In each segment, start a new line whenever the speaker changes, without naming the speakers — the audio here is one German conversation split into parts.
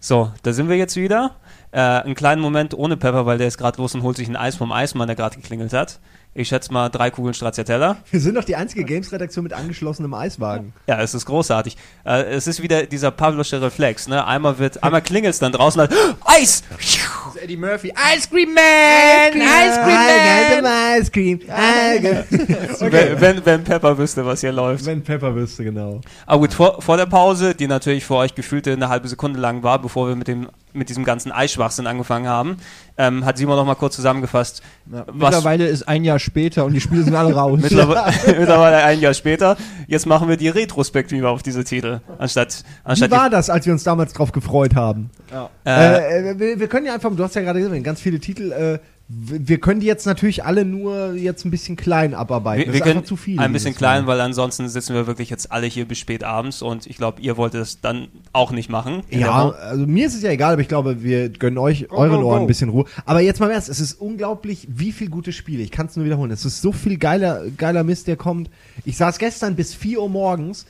So, da sind wir jetzt wieder. Äh, einen kleinen Moment ohne Pepper, weil der ist gerade los und holt sich ein Eis vom Eismann, der gerade geklingelt hat. Ich schätze mal drei Kugeln Stracciatella.
Wir sind doch die einzige Games-Redaktion mit angeschlossenem Eiswagen.
Ja, es ist großartig. Äh, es ist wieder dieser Pavlosche Reflex. Ne? Einmal wird, einmal klingelt es dann draußen, dann, Eis!
Das ist Eddie Murphy. Ice Cream Man! Ice Cream Man! Ice Cream.
Wenn, wenn, wenn Pepper wüsste, was hier läuft.
Wenn Pepper wüsste, genau.
Aber gut, vor, vor der Pause, die natürlich für euch gefühlte eine halbe Sekunde lang war, bevor wir mit dem mit diesem ganzen Eischwachsinn angefangen haben, ähm, hat Simon noch mal kurz zusammengefasst.
Ja, mittlerweile ist ein Jahr später und die Spiele sind alle raus.
mittlerweile, ein Jahr später. Jetzt machen wir die Retrospektive auf diese Titel. Anstatt, anstatt
Wie war das, als wir uns damals drauf gefreut haben?
Ja.
Äh, äh, wir, wir können ja einfach, du hast ja gerade gesehen, ganz viele Titel, äh, wir können die jetzt natürlich alle nur jetzt ein bisschen klein abarbeiten.
wir,
Das
wir
ist
können
einfach zu viel.
ein bisschen klein,
Mal.
weil ansonsten sitzen wir wirklich jetzt alle hier bis spät abends und ich glaube, ihr wollt es dann auch nicht machen.
Ja, also mir ist es ja egal, aber ich glaube, wir gönnen euch,
Go,
euren
go,
Ohren
go.
ein bisschen Ruhe. Aber jetzt mal im ernst, es ist unglaublich, wie viel gute Spiele. Ich kann es nur wiederholen. Es ist so viel geiler, geiler Mist, der kommt. Ich saß gestern bis 4 Uhr morgens,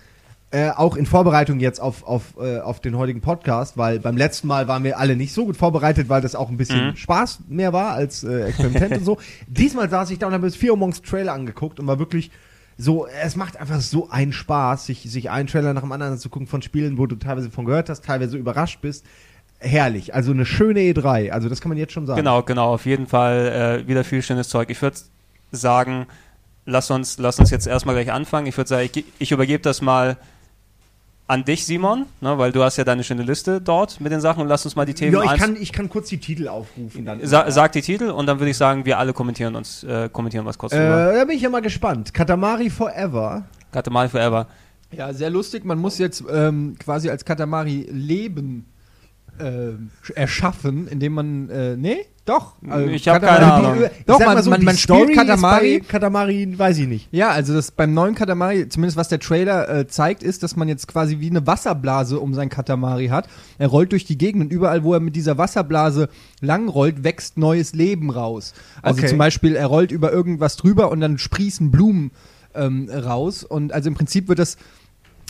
äh, auch in Vorbereitung jetzt auf, auf, äh, auf den heutigen Podcast, weil beim letzten Mal waren wir alle nicht so gut vorbereitet, weil das auch ein bisschen
Mhm.
Spaß mehr war als äh, Experiment und so. Diesmal saß ich da und habe bis 4 Uhr morgens Trailer angeguckt und war wirklich so, es macht einfach so einen Spaß, sich, sich einen Trailer nach dem anderen zu gucken von Spielen, wo du teilweise von gehört hast, teilweise überrascht bist. Herrlich. Also eine schöne E3. Also das kann man jetzt schon sagen.
Genau, genau, auf jeden Fall äh, wieder viel schönes Zeug. Ich würde sagen, lass uns, lass uns jetzt erstmal gleich anfangen. Ich würde sagen, ich, ich übergebe das mal an dich, Simon, ne, weil du hast ja deine schöne Liste dort mit den Sachen und lass uns mal die Themen
Ja, ich kann, ich kann kurz die Titel aufrufen. Dann.
Sa sag die Titel und dann würde ich sagen, wir alle kommentieren uns, äh, kommentieren was kurz
äh, da bin ich ja mal gespannt. Katamari Forever.
Katamari Forever.
Ja, sehr lustig. Man muss jetzt ähm, quasi als Katamari Leben ähm, erschaffen, indem man. Äh, nee? Doch. Also
Ich hab
Katamari-
keine Ahnung.
Ich
Doch, man,
mal so,
man,
die
man
Story
spielt Katamari.
Ist bei Katamari, weiß ich nicht.
Ja, also das beim neuen Katamari, zumindest was der Trailer äh, zeigt, ist, dass man jetzt quasi wie eine Wasserblase um sein Katamari hat. Er rollt durch die Gegend und überall, wo er mit dieser Wasserblase langrollt, wächst neues Leben raus. Also
Okay.
zum Beispiel, er rollt über irgendwas drüber und dann sprießen Blumen ähm, raus. Und also im Prinzip wird das,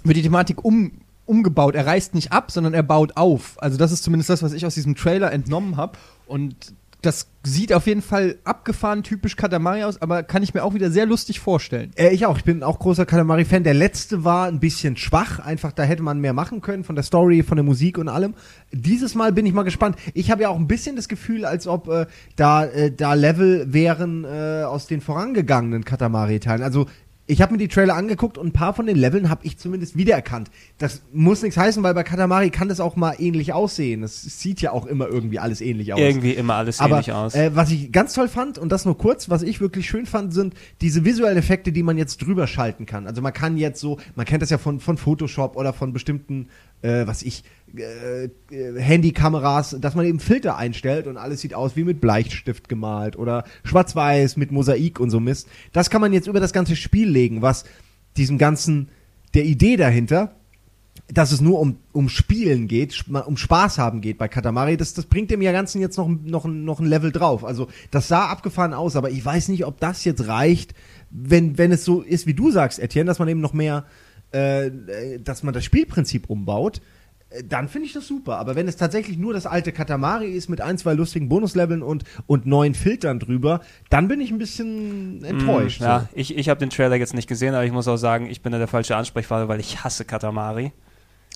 wird die Thematik um, umgebaut. Er reißt nicht ab, sondern er baut auf. Also das ist zumindest das, was ich aus diesem Trailer entnommen habe. Und das sieht auf jeden Fall abgefahren typisch Katamari aus, aber kann ich mir auch wieder sehr lustig vorstellen.
Äh, ich auch. Ich bin auch großer Katamari-Fan. Der letzte war ein bisschen schwach. Einfach, da hätte man mehr machen können von der Story, von der Musik und allem. Dieses Mal bin ich mal gespannt. Ich habe ja auch ein bisschen das Gefühl, als ob äh, da, äh, da Level wären äh, aus den vorangegangenen Katamari-Teilen. Also ich habe mir die Trailer angeguckt und ein paar von den Leveln habe ich zumindest wiedererkannt. Das muss nichts heißen, weil bei Katamari kann das auch mal ähnlich aussehen. Es sieht ja auch immer irgendwie alles ähnlich aus.
Irgendwie immer alles
Aber
ähnlich aus.
Äh, was ich ganz toll fand, und das nur kurz, was ich wirklich schön fand, sind diese visuellen Effekte, die man jetzt drüber schalten kann. Also man kann jetzt so, man kennt das ja von, von Photoshop oder von bestimmten, äh, was ich, äh, äh, Handykameras, dass man eben Filter einstellt und alles sieht aus wie mit Bleistift gemalt oder schwarz-weiß mit Mosaik und so Mist. Das kann man jetzt über das ganze Spiel legen, was diesem ganzen, der Idee dahinter, dass es nur um, um Spielen geht, um Spaß haben geht bei Katamari, das, das bringt dem ja Ganzen jetzt noch, noch, noch ein Level drauf. Also das sah abgefahren aus, aber ich weiß nicht, ob das jetzt reicht, wenn, wenn es so ist, wie du sagst, Etienne, dass man eben noch mehr, äh, äh, dass man das Spielprinzip umbaut, dann finde ich das super. Aber wenn es tatsächlich nur das alte Katamari ist mit ein, zwei lustigen Bonusleveln und, und neuen Filtern drüber, dann bin ich ein bisschen enttäuscht.
Mm, Ja,
so.
ich, ich habe den Trailer jetzt nicht gesehen, aber ich muss auch sagen, ich bin da der falsche Ansprechpartner, weil ich hasse Katamari.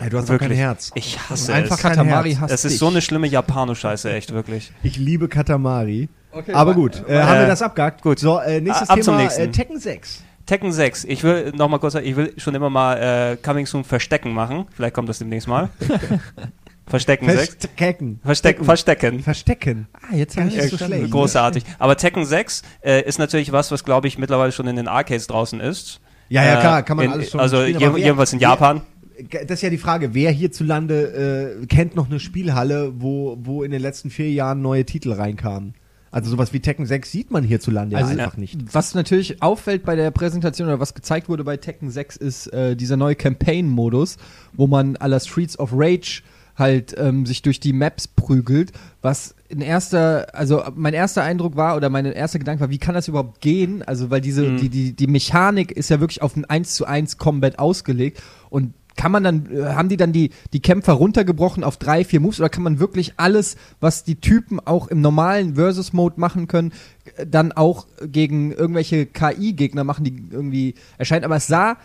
Ey, du hast doch kein
Wirklich.
Herz.
Ich hasse
Einfach
es.
Katamari hasst
Es ist
dich.
so eine schlimme Japano-Scheiße, echt, wirklich.
Ich liebe Katamari.
Okay,
Aber gut, äh, haben
äh,
wir das abgehakt.
gut.
So, äh, nächstes
ab zum
Thema,
nächsten.
Äh, Tekken 6.
Tekken 6. Ich will noch mal kurz sagen, ich will schon immer mal äh, Coming Soon Verstecken machen. Vielleicht kommt das demnächst mal. Verstecken 6.
Verstecken.
Versteck, verstecken.
Verstecken.
Ah, jetzt
Gar nicht
ich
so
es
schlecht.
Großartig. Aber Tekken 6 äh, ist natürlich was, was glaube ich mittlerweile schon in den Arcades draußen ist.
Ja, ja,
Äh,
klar, kann man
in,
alles schon
Also
spielen,
je, jedenfalls in Japan.
Das ist ja die Frage, wer hierzulande äh, kennt noch eine Spielhalle, wo, wo in den letzten vier Jahren neue Titel reinkamen? Also sowas wie Tekken 6 sieht man hierzulande
Also,
ja einfach nicht.
Was natürlich auffällt bei der Präsentation oder was gezeigt wurde bei Tekken 6 ist äh, dieser neue Campaign-Modus, wo man à la Streets of Rage halt ähm, sich durch die Maps prügelt, was in erster, also mein erster Eindruck war oder mein erster Gedanke war, wie kann das überhaupt gehen? Also weil diese, die, die, die Mechanik ist ja wirklich auf ein 1 zu 1 Combat ausgelegt und kann man dann, äh, haben die dann die, die Kämpfer runtergebrochen auf drei, vier Moves oder kann man wirklich alles, was die Typen auch im normalen Versus-Mode machen können, äh, dann auch gegen irgendwelche KI-Gegner machen, die irgendwie erscheinen? Aber es sah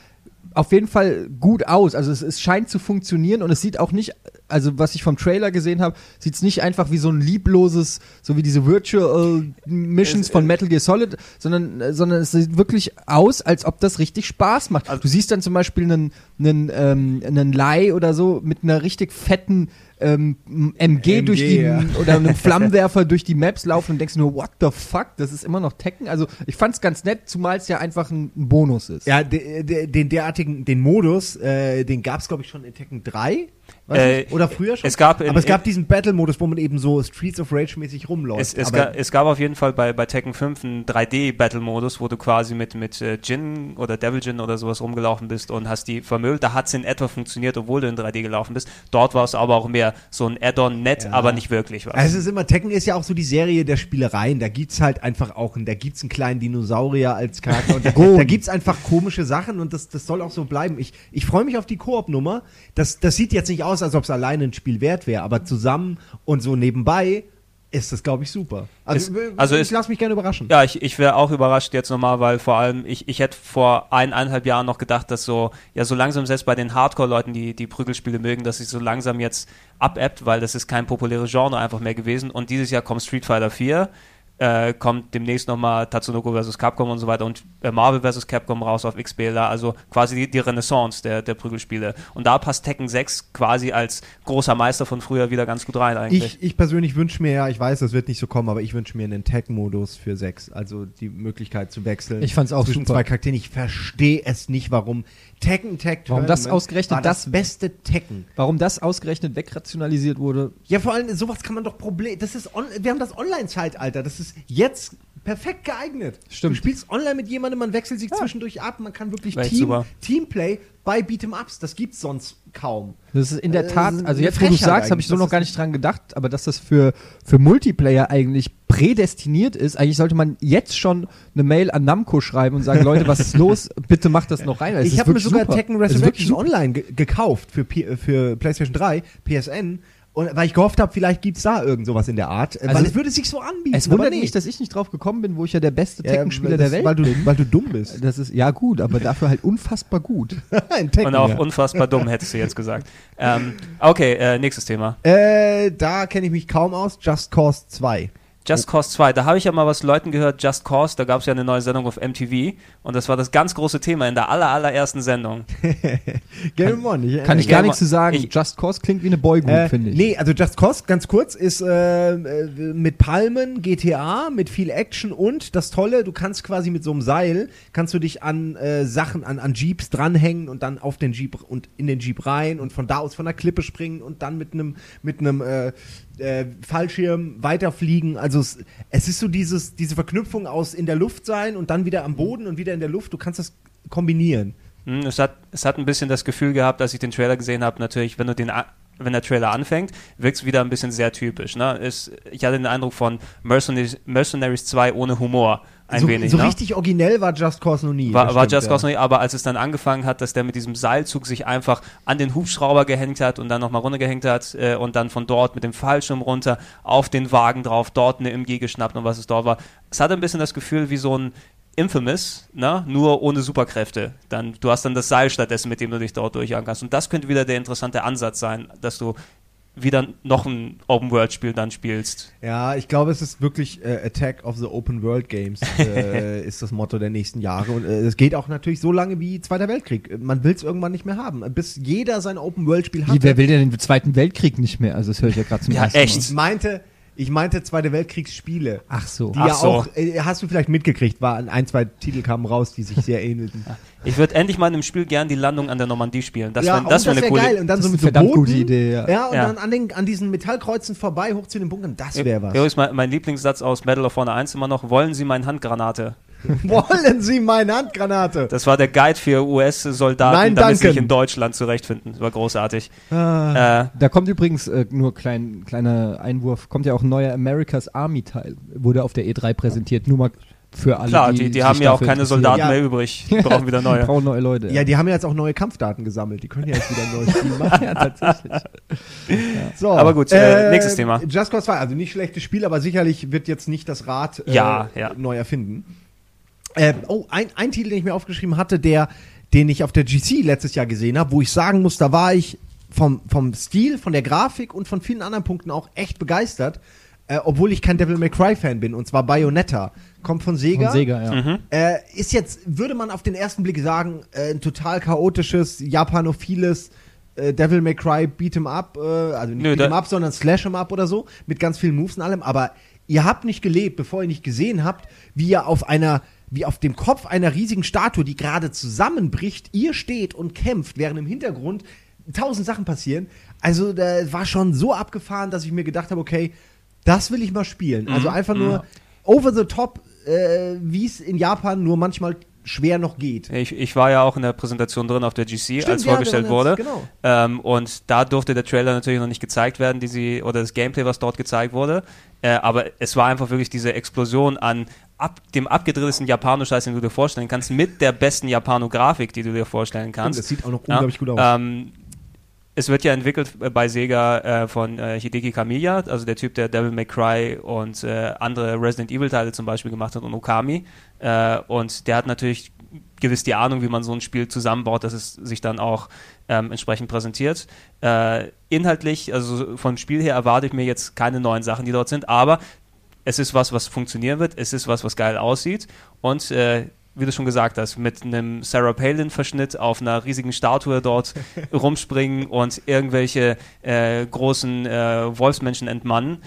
auf jeden Fall gut aus. Also es, es scheint zu funktionieren und es sieht auch nicht, also was ich vom Trailer gesehen habe, sieht es nicht einfach wie so ein liebloses, so wie diese Virtual Missions
Es-
von Metal Gear Solid, sondern, äh, sondern es sieht wirklich aus, als ob das richtig Spaß macht.
Also-
du siehst dann zum Beispiel einen, einen, ähm, einen Lai oder so mit einer richtig fetten ähm, MG, durch die
ja.
oder einem Flammenwerfer durch die Maps laufen und denkst nur, what the fuck, das ist immer noch Tekken. Also ich fand's ganz nett, zumal es ja einfach ein, ein Bonus ist.
Ja, de, de, den derartigen, den Modus, äh, den gab es glaube ich schon in Tekken 3.
Äh,
oder früher schon.
es gab in-
aber es gab diesen Battle-Modus, wo man eben so Streets of Rage mäßig rumläuft.
Es, es, ga, es gab auf jeden Fall bei, bei Tekken 5 einen 3D-Battle-Modus, wo du quasi mit, mit äh, Jin oder Devil Jin oder sowas rumgelaufen bist und hast die vermüllt. Da hat es in etwa funktioniert, obwohl du in 3D gelaufen bist. Dort war es aber auch mehr so ein Add-on nett,
Ja.
aber nicht wirklich was.
Also es ist immer, Tekken ist ja auch so die Serie der Spielereien. Da gibt's halt einfach auch, da gibt's einen kleinen Dinosaurier als Charakter und da, da gibt's einfach komische Sachen und das, das soll auch so bleiben. Ich, ich freue mich auf die Koop-Nummer. Das, das sieht jetzt nicht aus, als ob es alleine ein Spiel wert wäre, aber zusammen und so nebenbei ist das, glaube ich, super. Also,
Ist- also
ich
ist-
lass mich gerne überraschen.
Ja, ich, ich wäre auch überrascht jetzt nochmal, weil vor allem ich, ich hätte vor eineinhalb Jahren noch gedacht, dass so, ja, so langsam selbst bei den Hardcore-Leuten, die die Prügelspiele mögen, dass sich so langsam jetzt abebbt, weil das ist kein populäres Genre einfach mehr gewesen. Und dieses Jahr kommt Street Fighter 4, äh, kommt demnächst nochmal Tatsunoko vs. Capcom und so weiter und äh, Marvel vs. Capcom raus auf XBLA, also quasi die, die Renaissance der, der Prügelspiele. Und da passt Tekken 6 quasi als großer Meister von früher wieder ganz gut rein eigentlich.
Ich, ich persönlich wünsche mir ja, ich weiß, das wird nicht so kommen, aber ich wünsche mir einen Tag-Modus für 6. Also die Möglichkeit zu wechseln.
Ich fand's auch
zwischen
super.
zwei Charakteren. Ich verstehe es nicht, warum Tekken Tag
Warum das ausgerechnet
war das
das-
beste Tekken.
Warum das ausgerechnet wegrationalisiert wurde,
Ja, vor allem, sowas kann man doch Problem. Das ist on, wir haben das Online-Zeitalter. Das ist jetzt perfekt geeignet.
Stimmt.
Du spielst online mit jemandem, man wechselt sich zwischendurch ab, man kann wirklich Team,
super.
Teamplay bei Beat'em-Ups. Das gibt's sonst kaum.
Das ist in der
Äh,
Tat,
ist
also jetzt, wo du sagst, habe ich so noch gar
ist-
nicht dran gedacht, aber dass das für, für Multiplayer eigentlich prädestiniert ist, eigentlich sollte man jetzt schon eine Mail an Namco schreiben und sagen, Leute, was ist los? Bitte macht das noch rein. weil es
ich
ist
habe mir sogar
super.
Tekken
ist
Resurrection. Online ge gekauft für, P für PlayStation 3, PSN. Und weil ich gehofft habe, vielleicht gibt's da irgend sowas in der Art. äh,
Also
weil es würde sich so anbieten.
Es wundert
nee.
mich, dass ich nicht drauf gekommen bin, wo ich ja der beste
Ja,
Tekken-Spieler der Welt
weil du,
bin.
weil du dumm bist.
Das ist, ja gut, aber dafür halt unfassbar gut.
Ein Tekken,
und auch
ja.
unfassbar dumm, hättest du jetzt gesagt. Ähm, okay, äh, nächstes Thema.
Äh, da kenne ich mich kaum aus. Just Cause 2.
Just Cause 2, da habe ich ja mal was Leuten gehört, Just Cause, da gab es ja eine neue Sendung auf MTV und das war das ganz große Thema in der aller, allerersten Sendung.
Game On. Ich,
Kann ich gar nichts zu sagen.
ich-
Just Cause klingt wie eine Boygroup,
Äh,
finde ich.
Nee, also Just Cause, ganz kurz, ist äh, äh, mit Palmen, GTA, mit viel Action und das Tolle, du kannst quasi mit so einem Seil, kannst du dich an äh, Sachen, an, an Jeeps dranhängen und dann auf den Jeep und in den Jeep rein und von da aus von der Klippe springen und dann mit einem mit einem äh, Fallschirm weiterfliegen. Also es, es ist so dieses, diese Verknüpfung aus in der Luft sein und dann wieder am Boden und wieder in der Luft. Du kannst das kombinieren.
Hm, es, hat, es hat ein bisschen das Gefühl gehabt, als ich den Trailer gesehen habe, natürlich, wenn du den wenn der Trailer anfängt, wirkt es wieder ein bisschen sehr typisch. Ne? Es, ich hatte den Eindruck von Mercenaries, Mercenaries 2 ohne Humor. Ein
so
wenig.
so
ne?
richtig originell war Just Cause noch nie.
War, war Just
ja.
Cause noch nicht, aber als es dann angefangen hat, dass der mit diesem Seilzug sich einfach an den Hubschrauber gehängt hat und dann nochmal runtergehängt hat äh, und dann von dort mit dem Fallschirm runter auf den Wagen drauf, dort eine MG geschnappt und was es dort war. Es hatte ein bisschen das Gefühl wie so ein Infamous, ne? nur ohne Superkräfte. Dann, du hast dann das Seil stattdessen, mit dem du dich dort durchjagen kannst. Und das könnte wieder der interessante Ansatz sein, dass du wieder noch ein Open-World-Spiel dann spielst.
Ja, ich glaube, es ist wirklich äh, Attack of the Open World Games äh, ist das Motto der nächsten Jahre und äh, es geht auch natürlich so lange wie Zweiter Weltkrieg. Man will es irgendwann nicht mehr haben, bis jeder sein Open World Spiel
Wie,
hat.
wer will denn den Zweiten Weltkrieg nicht mehr? Also das höre ich ja gerade zum
Ja,
ersten
echt.
Mal.
Ich meinte, Ich meinte Zweite Weltkriegsspiele.
Ach so.
Die
Ach
ja
so.
auch, äh, hast du vielleicht mitgekriegt, war ein, zwei Titel kamen raus, die sich sehr ähnelten.
Ich würde endlich mal in einem Spiel gern die Landung an der Normandie spielen. Das
ja,
wäre das
und
wär eine
wär
coole
geil. Und dann
Das
so
ist
mit
eine
so Booten.
gute Idee, ja.
Ja, und
Ja.
dann an, den, an diesen Metallkreuzen vorbei, hoch zu den Bunkern. Das wäre was.
Übrigens, mein, mein Lieblingssatz aus Medal of Honor 1 immer noch, wollen Sie meine Handgranate?
Wollen Sie meine Handgranate?
Das war der Guide für US-Soldaten,
Nein,
damit sie sich in Deutschland zurechtfinden. Das war großartig.
Ah.
Äh,
Da kommt übrigens, äh, nur klein, kleiner Einwurf, kommt ja auch ein neuer America's Army Teil. Wurde auf der E3 präsentiert, nur mal für alle,
klar,
die,
die, die haben ja auch keine. Soldaten
Ja.
mehr übrig. Die brauchen wieder
Die
neue.
brauchen neue Leute.
Ja, die haben ja jetzt auch neue Kampfdaten gesammelt. Die können ja jetzt wieder ein neues Spiel machen.
ja tatsächlich.
So,
Aber gut, äh, nächstes Thema.
Just Cause 2, also nicht schlechtes Spiel, aber sicherlich wird jetzt nicht das Rad äh,
Ja, ja.
neu erfinden. Äh, oh, ein, ein Titel, den ich mir aufgeschrieben hatte, der, den ich auf der GC letztes Jahr gesehen habe, wo ich sagen muss, da war ich vom, vom Stil, von der Grafik und von vielen anderen Punkten auch echt begeistert, äh, obwohl ich kein Devil May Cry Fan bin, und zwar Bayonetta. Kommt von Sega.
Von Sega, ja.
Mhm.
Äh, ist jetzt, würde man auf den ersten Blick sagen, äh, ein total chaotisches, japanophiles äh, Devil May Cry Beat'em Up, äh, also nicht Beat'em Up, sondern Slash'em Up oder so, mit ganz vielen Moves und allem, aber ihr habt nicht gelebt, bevor ihr nicht gesehen habt, wie ihr auf einer, wie auf dem Kopf einer riesigen Statue, die gerade zusammenbricht, ihr steht und kämpft, während im Hintergrund tausend Sachen passieren. Also, da war schon so abgefahren, dass ich mir gedacht habe, okay, das will ich mal spielen. Also
Mhm,
einfach nur over the top, äh, wie es in Japan nur manchmal schwer noch geht.
Ich, ich war ja auch in der Präsentation drin auf der GC,
Stimmt,
als
ja,
vorgestellt wurde.
jetzt- genau.
Ähm, und da durfte der Trailer natürlich noch nicht gezeigt werden, die sie, oder das Gameplay, was dort gezeigt wurde. Äh, aber es war einfach wirklich diese Explosion an ab, dem abgedrehtesten Japano-Scheiß, den du dir vorstellen kannst, mit der besten Japano-Grafik, die du dir vorstellen kannst.
das sieht auch noch
Ja,
unglaublich gut aus.
Ähm, es wird ja entwickelt äh, bei Sega äh, von äh, Hideki Kamiya, also der Typ, der Devil May Cry und äh, andere Resident Evil Teile zum Beispiel gemacht hat und Okami. Äh, und der hat natürlich gewiss die Ahnung, wie man so ein Spiel zusammenbaut, dass es sich dann auch ähm, entsprechend präsentiert. Äh, inhaltlich, also vom Spiel her erwarte ich mir jetzt keine neuen Sachen, die dort sind, aber es ist was, was funktionieren wird, es ist was, was geil aussieht und äh, wie du schon gesagt hast, mit einem Sarah Palin-Verschnitt auf einer riesigen Statue dort rumspringen und irgendwelche äh, großen äh, Wolfsmenschen entmannen,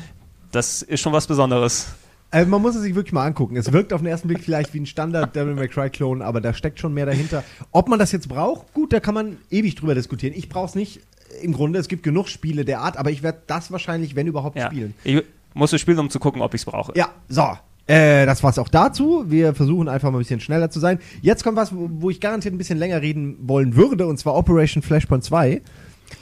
das ist schon was Besonderes.
Also man muss es sich wirklich mal angucken. Es wirkt auf den ersten Blick vielleicht wie ein Standard Devil May Cry Klon, aber da steckt schon mehr dahinter. Ob man das jetzt braucht, gut, da kann man ewig drüber diskutieren. Ich brauche es nicht. Im Grunde, es gibt genug Spiele der Art, aber ich werde das wahrscheinlich, wenn überhaupt,
Ja.
spielen.
Ich muss es spielen, um zu gucken, ob ich es brauche.
Ja, so. Äh, das war's auch dazu. Wir versuchen einfach mal ein bisschen schneller zu sein. Jetzt kommt was, wo, ich garantiert ein bisschen länger reden wollen würde, und zwar Operation Flashpoint 2.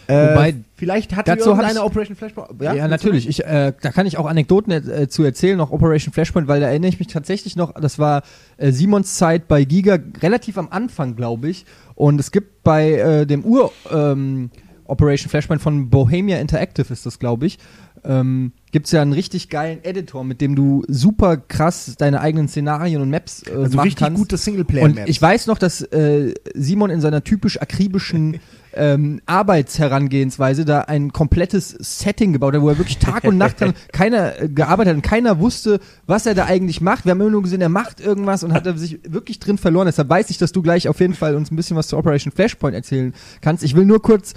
Äh,
Wobei,
vielleicht hat
dazu ich-
Operation Flashpoint.
Ja,
du?
natürlich. Ich, äh, da kann ich auch Anekdoten äh, zu erzählen, noch Operation Flashpoint, weil da erinnere ich mich tatsächlich noch, das war äh, Simons Zeit bei Giga, relativ am Anfang, glaube ich. Und es gibt bei äh, dem Ur ähm, Operation Flashpoint von Bohemia Interactive ist das, glaube ich, ähm, gibt es ja einen richtig geilen Editor, mit dem du super krass deine eigenen Szenarien und Maps äh,
Also
machen
richtig
kannst.
gute
Und
Singleplayer-Maps.
ich weiß noch, dass äh, Simon in seiner typisch akribischen ähm, Arbeitsherangehensweise da ein komplettes Setting gebaut hat, wo er wirklich Tag und Nacht keiner äh, gearbeitet hat und keiner wusste, was er da eigentlich macht. Wir haben immer nur gesehen, er macht irgendwas und hat da sich wirklich drin verloren. Deshalb weiß ich, dass du gleich auf jeden Fall uns ein bisschen was zu Operation Flashpoint erzählen kannst. Ich will nur kurz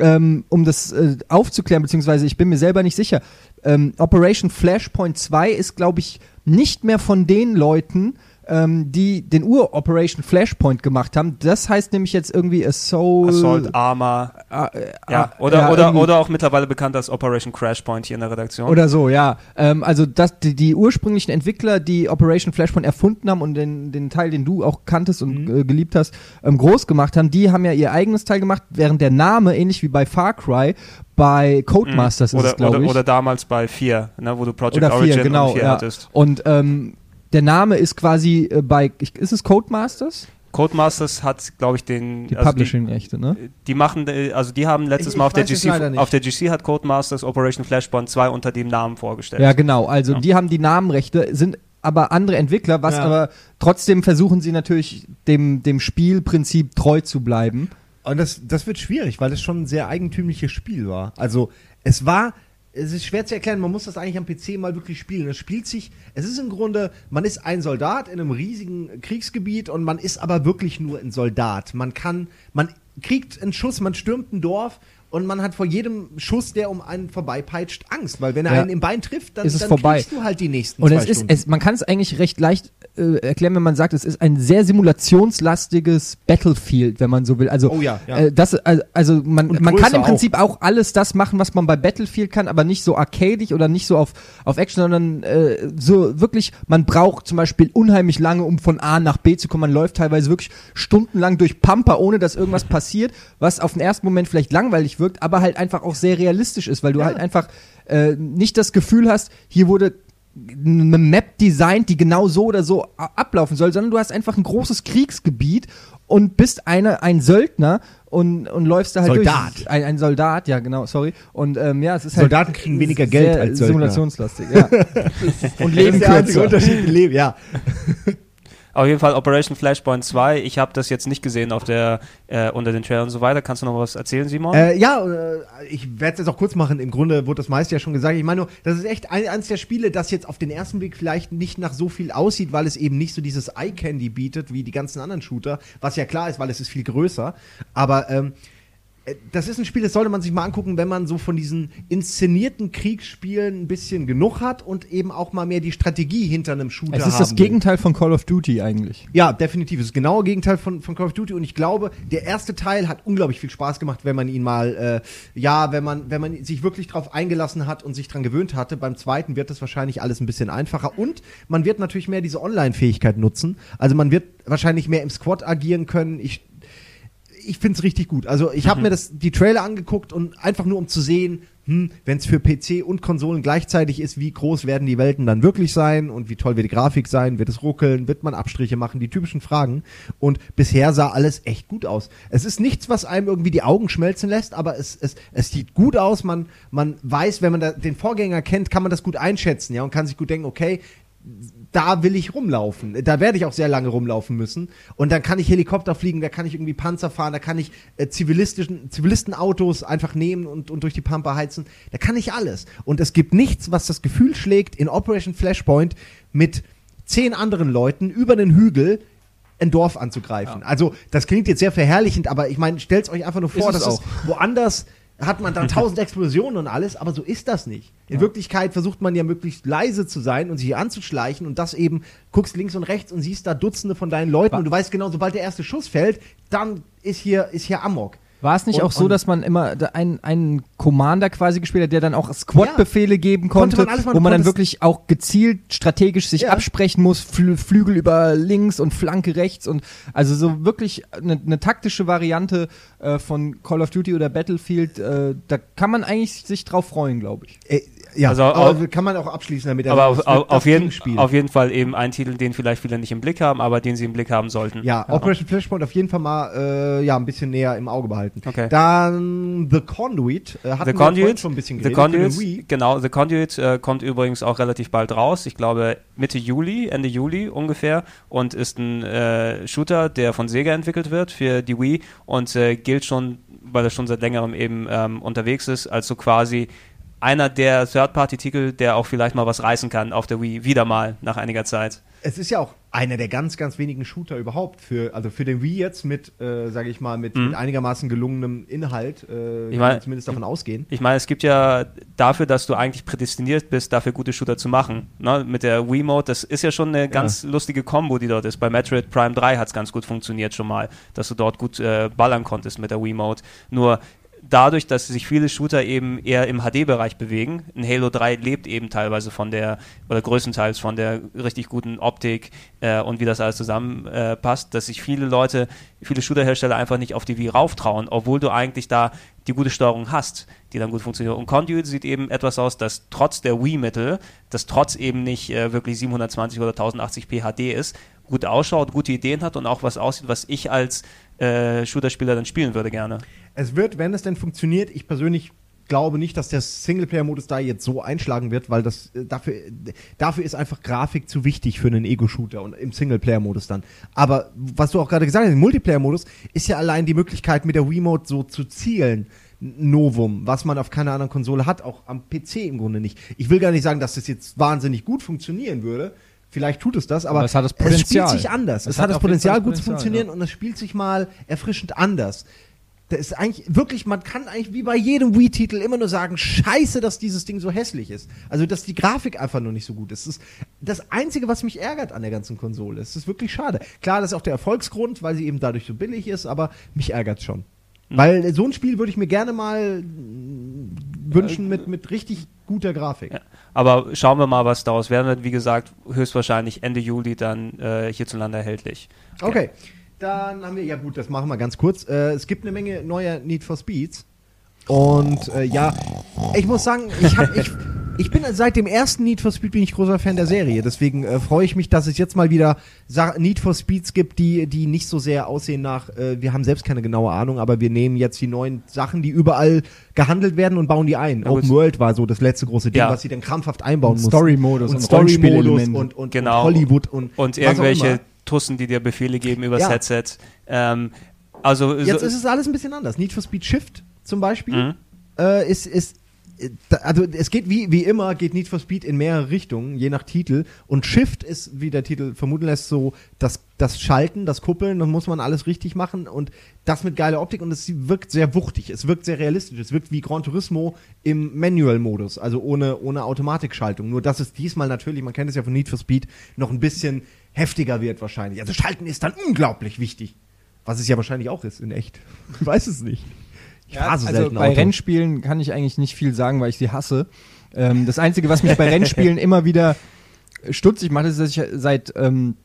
ähm, um das äh, aufzuklären, beziehungsweise ich bin mir selber nicht sicher. Ähm, Operation Flashpoint 2 ist, glaube ich, nicht mehr von den Leuten, ähm, die den Ur-Operation Flashpoint gemacht haben. Das heißt nämlich jetzt irgendwie Assault.
Assault Armor.
Ah, äh,
Ja,
ah,
oder,
ja,
oder,
irgendwie-
oder auch mittlerweile bekannt als Operation Crashpoint hier in der Redaktion.
Oder so, ja. Ähm, also das, die, die ursprünglichen Entwickler, die Operation Flashpoint erfunden haben und den, den Teil, den du auch kanntest und
Mhm.
äh, geliebt hast, ähm, groß gemacht haben, die haben ja ihr eigenes Teil gemacht, während der Name, ähnlich wie bei Far Cry, bei Codemasters ist
Mhm. oder,
es, glaube
oder,
ich.
oder damals bei 4, ne, wo du Project
Oder
Origin
vier, genau.
und 4
Ja.
hattest.
Und ähm, der Name ist quasi äh, bei, ist es Codemasters?
Codemasters hat, glaube ich, den.
Die
also
Publishing-Rechte, ne?
Die, die machen, äh, also die haben letztes
Ich-
Mal auf der, GC, auf der GC hat Codemasters Operation Flashpoint 2 unter dem Namen vorgestellt.
Ja, genau. Also
Ja.
die haben die Namenrechte, sind aber andere Entwickler, was
Ja.
aber trotzdem versuchen sie natürlich dem, dem Spielprinzip treu zu bleiben.
Und das, das wird schwierig, weil es schon ein sehr eigentümliches Spiel war. Also es war, es ist schwer zu erklären, man muss das eigentlich am PC mal wirklich spielen. Es spielt sich, es ist im Grunde, man ist ein Soldat in einem riesigen Kriegsgebiet und man ist aber wirklich nur ein Soldat. Man kann, man kriegt einen Schuss, man stürmt ein Dorf und man hat vor jedem Schuss, der um einen vorbeipeitscht, Angst, weil wenn er
Ja.
einen im Bein trifft, dann,
Ist es
dann
vorbei.
kriegst du halt die nächsten
Und es ist, es, man kann es eigentlich recht leicht äh, erklären, wenn man sagt, es ist ein sehr simulationslastiges Battlefield, wenn man so will. Also,
Oh ja, ja.
Äh, das, also, also man, man kann im Prinzip auch. alles das machen, was man bei Battlefield kann, aber nicht so arcadig oder nicht so auf, auf Action, sondern äh, so wirklich, man braucht zum Beispiel unheimlich lange, um von A nach B zu kommen. Man läuft teilweise wirklich stundenlang durch Pampa, ohne dass irgendwas passiert, was auf den ersten Moment vielleicht langweilig wirkt, aber halt einfach auch sehr realistisch ist, weil du
Ja.
halt einfach äh, nicht das Gefühl hast, hier wurde eine Map designt, die genau so oder so ablaufen soll, sondern du hast einfach ein großes Kriegsgebiet und bist eine, ein Söldner und, und läufst da halt
Soldat.
durch. Ein, ein Soldat, ja genau, sorry. Und ähm, ja, es ist halt
Soldaten kriegen weniger Geld als Söldner.
simulationslastig, ja. und
das
leben
ist der einzige
kürzer.
Unterschied im Leben, ja.
Auf jeden Fall Operation Flashpoint 2. Ich habe das jetzt nicht gesehen auf der äh, unter den Trailern und so weiter. Kannst du noch was erzählen, Simon?
Äh, ja, äh, ich werde es jetzt auch kurz machen. Im Grunde wurde das meiste ja schon gesagt. Ich meine nur, das ist echt ein, eines der Spiele, das jetzt auf den ersten Blick vielleicht nicht nach so viel aussieht, weil es eben nicht so dieses Eye-Candy bietet wie die ganzen anderen Shooter, was ja klar ist, weil es ist viel größer. Aber ähm, äh, das ist ein Spiel, das sollte man sich mal angucken, wenn man so von diesen inszenierten Kriegsspielen ein bisschen genug hat und eben auch mal mehr die Strategie hinter einem Shooter
Es ist das. Gegenteil von Call of Duty eigentlich.
Ja, definitiv. Es ist das genaue Gegenteil von, von Call of Duty und ich glaube, der erste Teil hat unglaublich viel Spaß gemacht, wenn man ihn mal, äh, ja, wenn man, wenn man sich wirklich drauf eingelassen hat und sich dran gewöhnt hatte. Beim zweiten wird das wahrscheinlich alles ein bisschen einfacher und man wird natürlich mehr diese Online-Fähigkeit nutzen. Also man wird wahrscheinlich mehr im Squad agieren können. Ich, ich finde es richtig gut. Also ich habe mir das, die Trailer angeguckt und einfach nur um zu sehen, hm, wenn es für PC und Konsolen gleichzeitig ist, wie groß werden die Welten dann wirklich sein und wie toll wird die Grafik sein, wird es ruckeln, wird man Abstriche machen, die typischen Fragen. Und bisher sah alles echt gut aus. Es ist nichts, was einem irgendwie die Augen schmelzen lässt, aber es, es, es sieht gut aus. Man, man weiß, wenn man den Vorgänger kennt, kann man das gut einschätzen, ja, und kann sich gut denken, okay, da will ich rumlaufen. Da werde ich auch sehr lange rumlaufen müssen. Und dann kann ich Helikopter fliegen, da kann ich irgendwie Panzer fahren, da kann ich äh, zivilistischen, Zivilistenautos einfach nehmen und, und durch die Pampa heizen. Da kann ich alles. Und es gibt nichts, was das Gefühl schlägt, in Operation Flashpoint mit zehn anderen Leuten über den Hügel ein Dorf anzugreifen. Also, das klingt jetzt sehr verherrlichend, aber ich meine, stellt euch einfach nur vor,
es
dass es woanders hat man dann tausend Explosionen und alles, aber so ist das nicht. In Wirklichkeit versucht man ja möglichst leise zu sein und sich anzuschleichen und das eben, guckst links und rechts und siehst da Dutzende von deinen Leuten und du weißt genau, sobald der erste Schuss fällt, dann ist hier, ist hier Amok.
War es nicht
Und-
auch so, dass man immer da einen, einen Commander quasi gespielt hat, der dann auch Squad-Befehle geben
Konnte
konnte,
man alles machen,
wo man dann wirklich auch gezielt strategisch sich
Ja.
absprechen muss, Flü Flügel über links und Flanke rechts und also so wirklich eine, eine taktische Variante äh, von Call of Duty oder Battlefield, äh, da kann man eigentlich sich drauf freuen, glaube ich.
Äh, ja,
Also,
aber kann man auch abschließen damit.
aber auf, auf, auf, jeden, auf jeden Fall eben ein Titel, den vielleicht viele nicht im Blick haben, aber den sie im Blick haben sollten.
Ja, Operation Flashpoint auf jeden Fall mal äh, ja, ein bisschen näher im Auge behalten.
Okay.
Dann The Conduit. Äh, hatten
The Conduit,
schon ein bisschen
The
geredet.
Conduit, genau, The Conduit äh, kommt übrigens auch relativ bald raus. Ich glaube Mitte Juli, Ende Juli ungefähr und ist ein äh, Shooter, der von Sega entwickelt wird für die Wii und äh, gilt schon, weil er schon seit längerem eben ähm, unterwegs ist, als so quasi einer der Third-Party-Titel, der auch vielleicht mal was reißen kann auf der Wii, wieder mal nach einiger Zeit.
Es ist ja auch einer der ganz, ganz wenigen Shooter überhaupt für, also für den Wii jetzt mit, äh, sage ich mal, mit, mit einigermaßen gelungenem Inhalt, äh,
Mhm. Ich mein-
zumindest davon ausgehen.
Ich meine, es gibt ja dafür, dass du eigentlich prädestiniert bist, dafür gute Shooter zu machen. Ne? Mit der Wii-Mode, das ist ja schon eine ganz lustige Kombo, die dort ist. Bei Metroid Prime 3 hat es ganz gut funktioniert schon mal, dass du dort gut äh, ballern konntest mit der Wii-Mode. Nur dadurch, dass sich viele Shooter eben eher im HD-Bereich bewegen, ein Halo 3 lebt eben teilweise von der, oder größtenteils von der richtig guten Optik äh, und wie das alles zusammenpasst, äh, dass sich viele Leute, viele Shooter-Hersteller einfach nicht auf die Wii rauftrauen, obwohl du eigentlich da die gute Steuerung hast, die dann gut funktioniert. Und Conduit sieht eben etwas aus, das trotz der Wii-Mittel, das trotz eben nicht äh, wirklich 720 oder 1080p HD ist, gut ausschaut, gute Ideen hat und auch was aussieht, was ich als äh, Shooter-Spieler dann spielen würde gerne.
Es wird, wenn es denn funktioniert, ich persönlich glaube nicht, dass der Singleplayer-Modus da jetzt so einschlagen wird, weil das äh, dafür, dafür ist einfach Grafik zu wichtig für einen Ego-Shooter und im Singleplayer-Modus dann. Aber was du auch gerade gesagt hast, im Multiplayer-Modus ist ja allein die Möglichkeit, mit der Wii-Mode so zu zielen. Novum, was man auf keiner anderen Konsole hat, auch am PC im Grunde nicht. Ich will gar nicht sagen, dass das jetzt wahnsinnig gut funktionieren würde. Vielleicht tut es das, aber,
Aber es hat das
spielt
Potenzial.
sich anders. Es,
Es
hat,
hat
das Potenzial, gut zu funktionieren
ja.
und es spielt sich mal erfrischend anders. Da ist eigentlich wirklich, man kann eigentlich wie bei jedem Wii-Titel immer nur sagen, scheiße, dass dieses Ding so hässlich ist. Also, dass die Grafik einfach nur nicht so gut ist. Das ist das Einzige, was mich ärgert an der ganzen Konsole. Es ist wirklich schade. Klar, das ist auch der Erfolgsgrund, weil sie eben dadurch so billig ist, aber mich ärgert schon.
Mhm.
Weil so ein Spiel würde ich mir gerne mal wünschen mit, mit richtig guter Grafik.
Ja. Aber schauen wir mal, was daraus werden wird. Wie gesagt, höchstwahrscheinlich Ende Juli dann äh, hierzulande erhältlich.
Okay. Dann haben wir, ja gut, das machen wir ganz kurz. Äh, es gibt eine Menge neuer Need for Speeds. Und äh, ja, ich muss sagen, ich, hab, ich, bin seit dem ersten Need for Speed bin ich großer Fan der Serie. Deswegen äh, freue ich mich, dass es jetzt mal wieder Sa Need for Speeds gibt, die, die nicht so sehr aussehen nach, äh, wir haben selbst keine genaue Ahnung, aber wir nehmen jetzt die neuen Sachen, die überall gehandelt werden und bauen die ein.
Aber
Open World war so das letzte große Ding,
Ja.
was sie dann krampfhaft einbauen mussten.
Story-Modus
und
und
Story-Modus
Rollenspielelemente.
und, und,
Genau.
und Hollywood und
Und irgendwelche Tussen, die dir Befehle geben übers
Ja.
Headset. Ähm, also
Jetzt
so,
ist es alles ein bisschen anders. Need for Speed Shift zum Beispiel
Mhm.
äh, ist, ist also es geht wie, wie immer, geht Need for Speed in mehrere Richtungen, je nach Titel. Und Shift ist, wie der Titel vermuten lässt, so das, das Schalten, das Kuppeln, das muss man alles richtig machen und das mit geiler Optik und es wirkt sehr wuchtig, es wirkt sehr realistisch, es wirkt wie Gran Turismo im Manual-Modus, also ohne, ohne Automatikschaltung. Nur dass es diesmal natürlich, man kennt es ja von Need for Speed, noch ein bisschen heftiger wird wahrscheinlich. Also Schalten ist dann unglaublich wichtig. Was es ja wahrscheinlich auch ist in echt. Ich weiß es nicht. Ich
Ja,
so
also bei
Auto.
Rennspielen kann ich eigentlich nicht viel sagen, weil ich sie hasse. Ähm, das Einzige, was mich bei Rennspielen immer wieder stutzig macht, ist, dass ich seit ähm,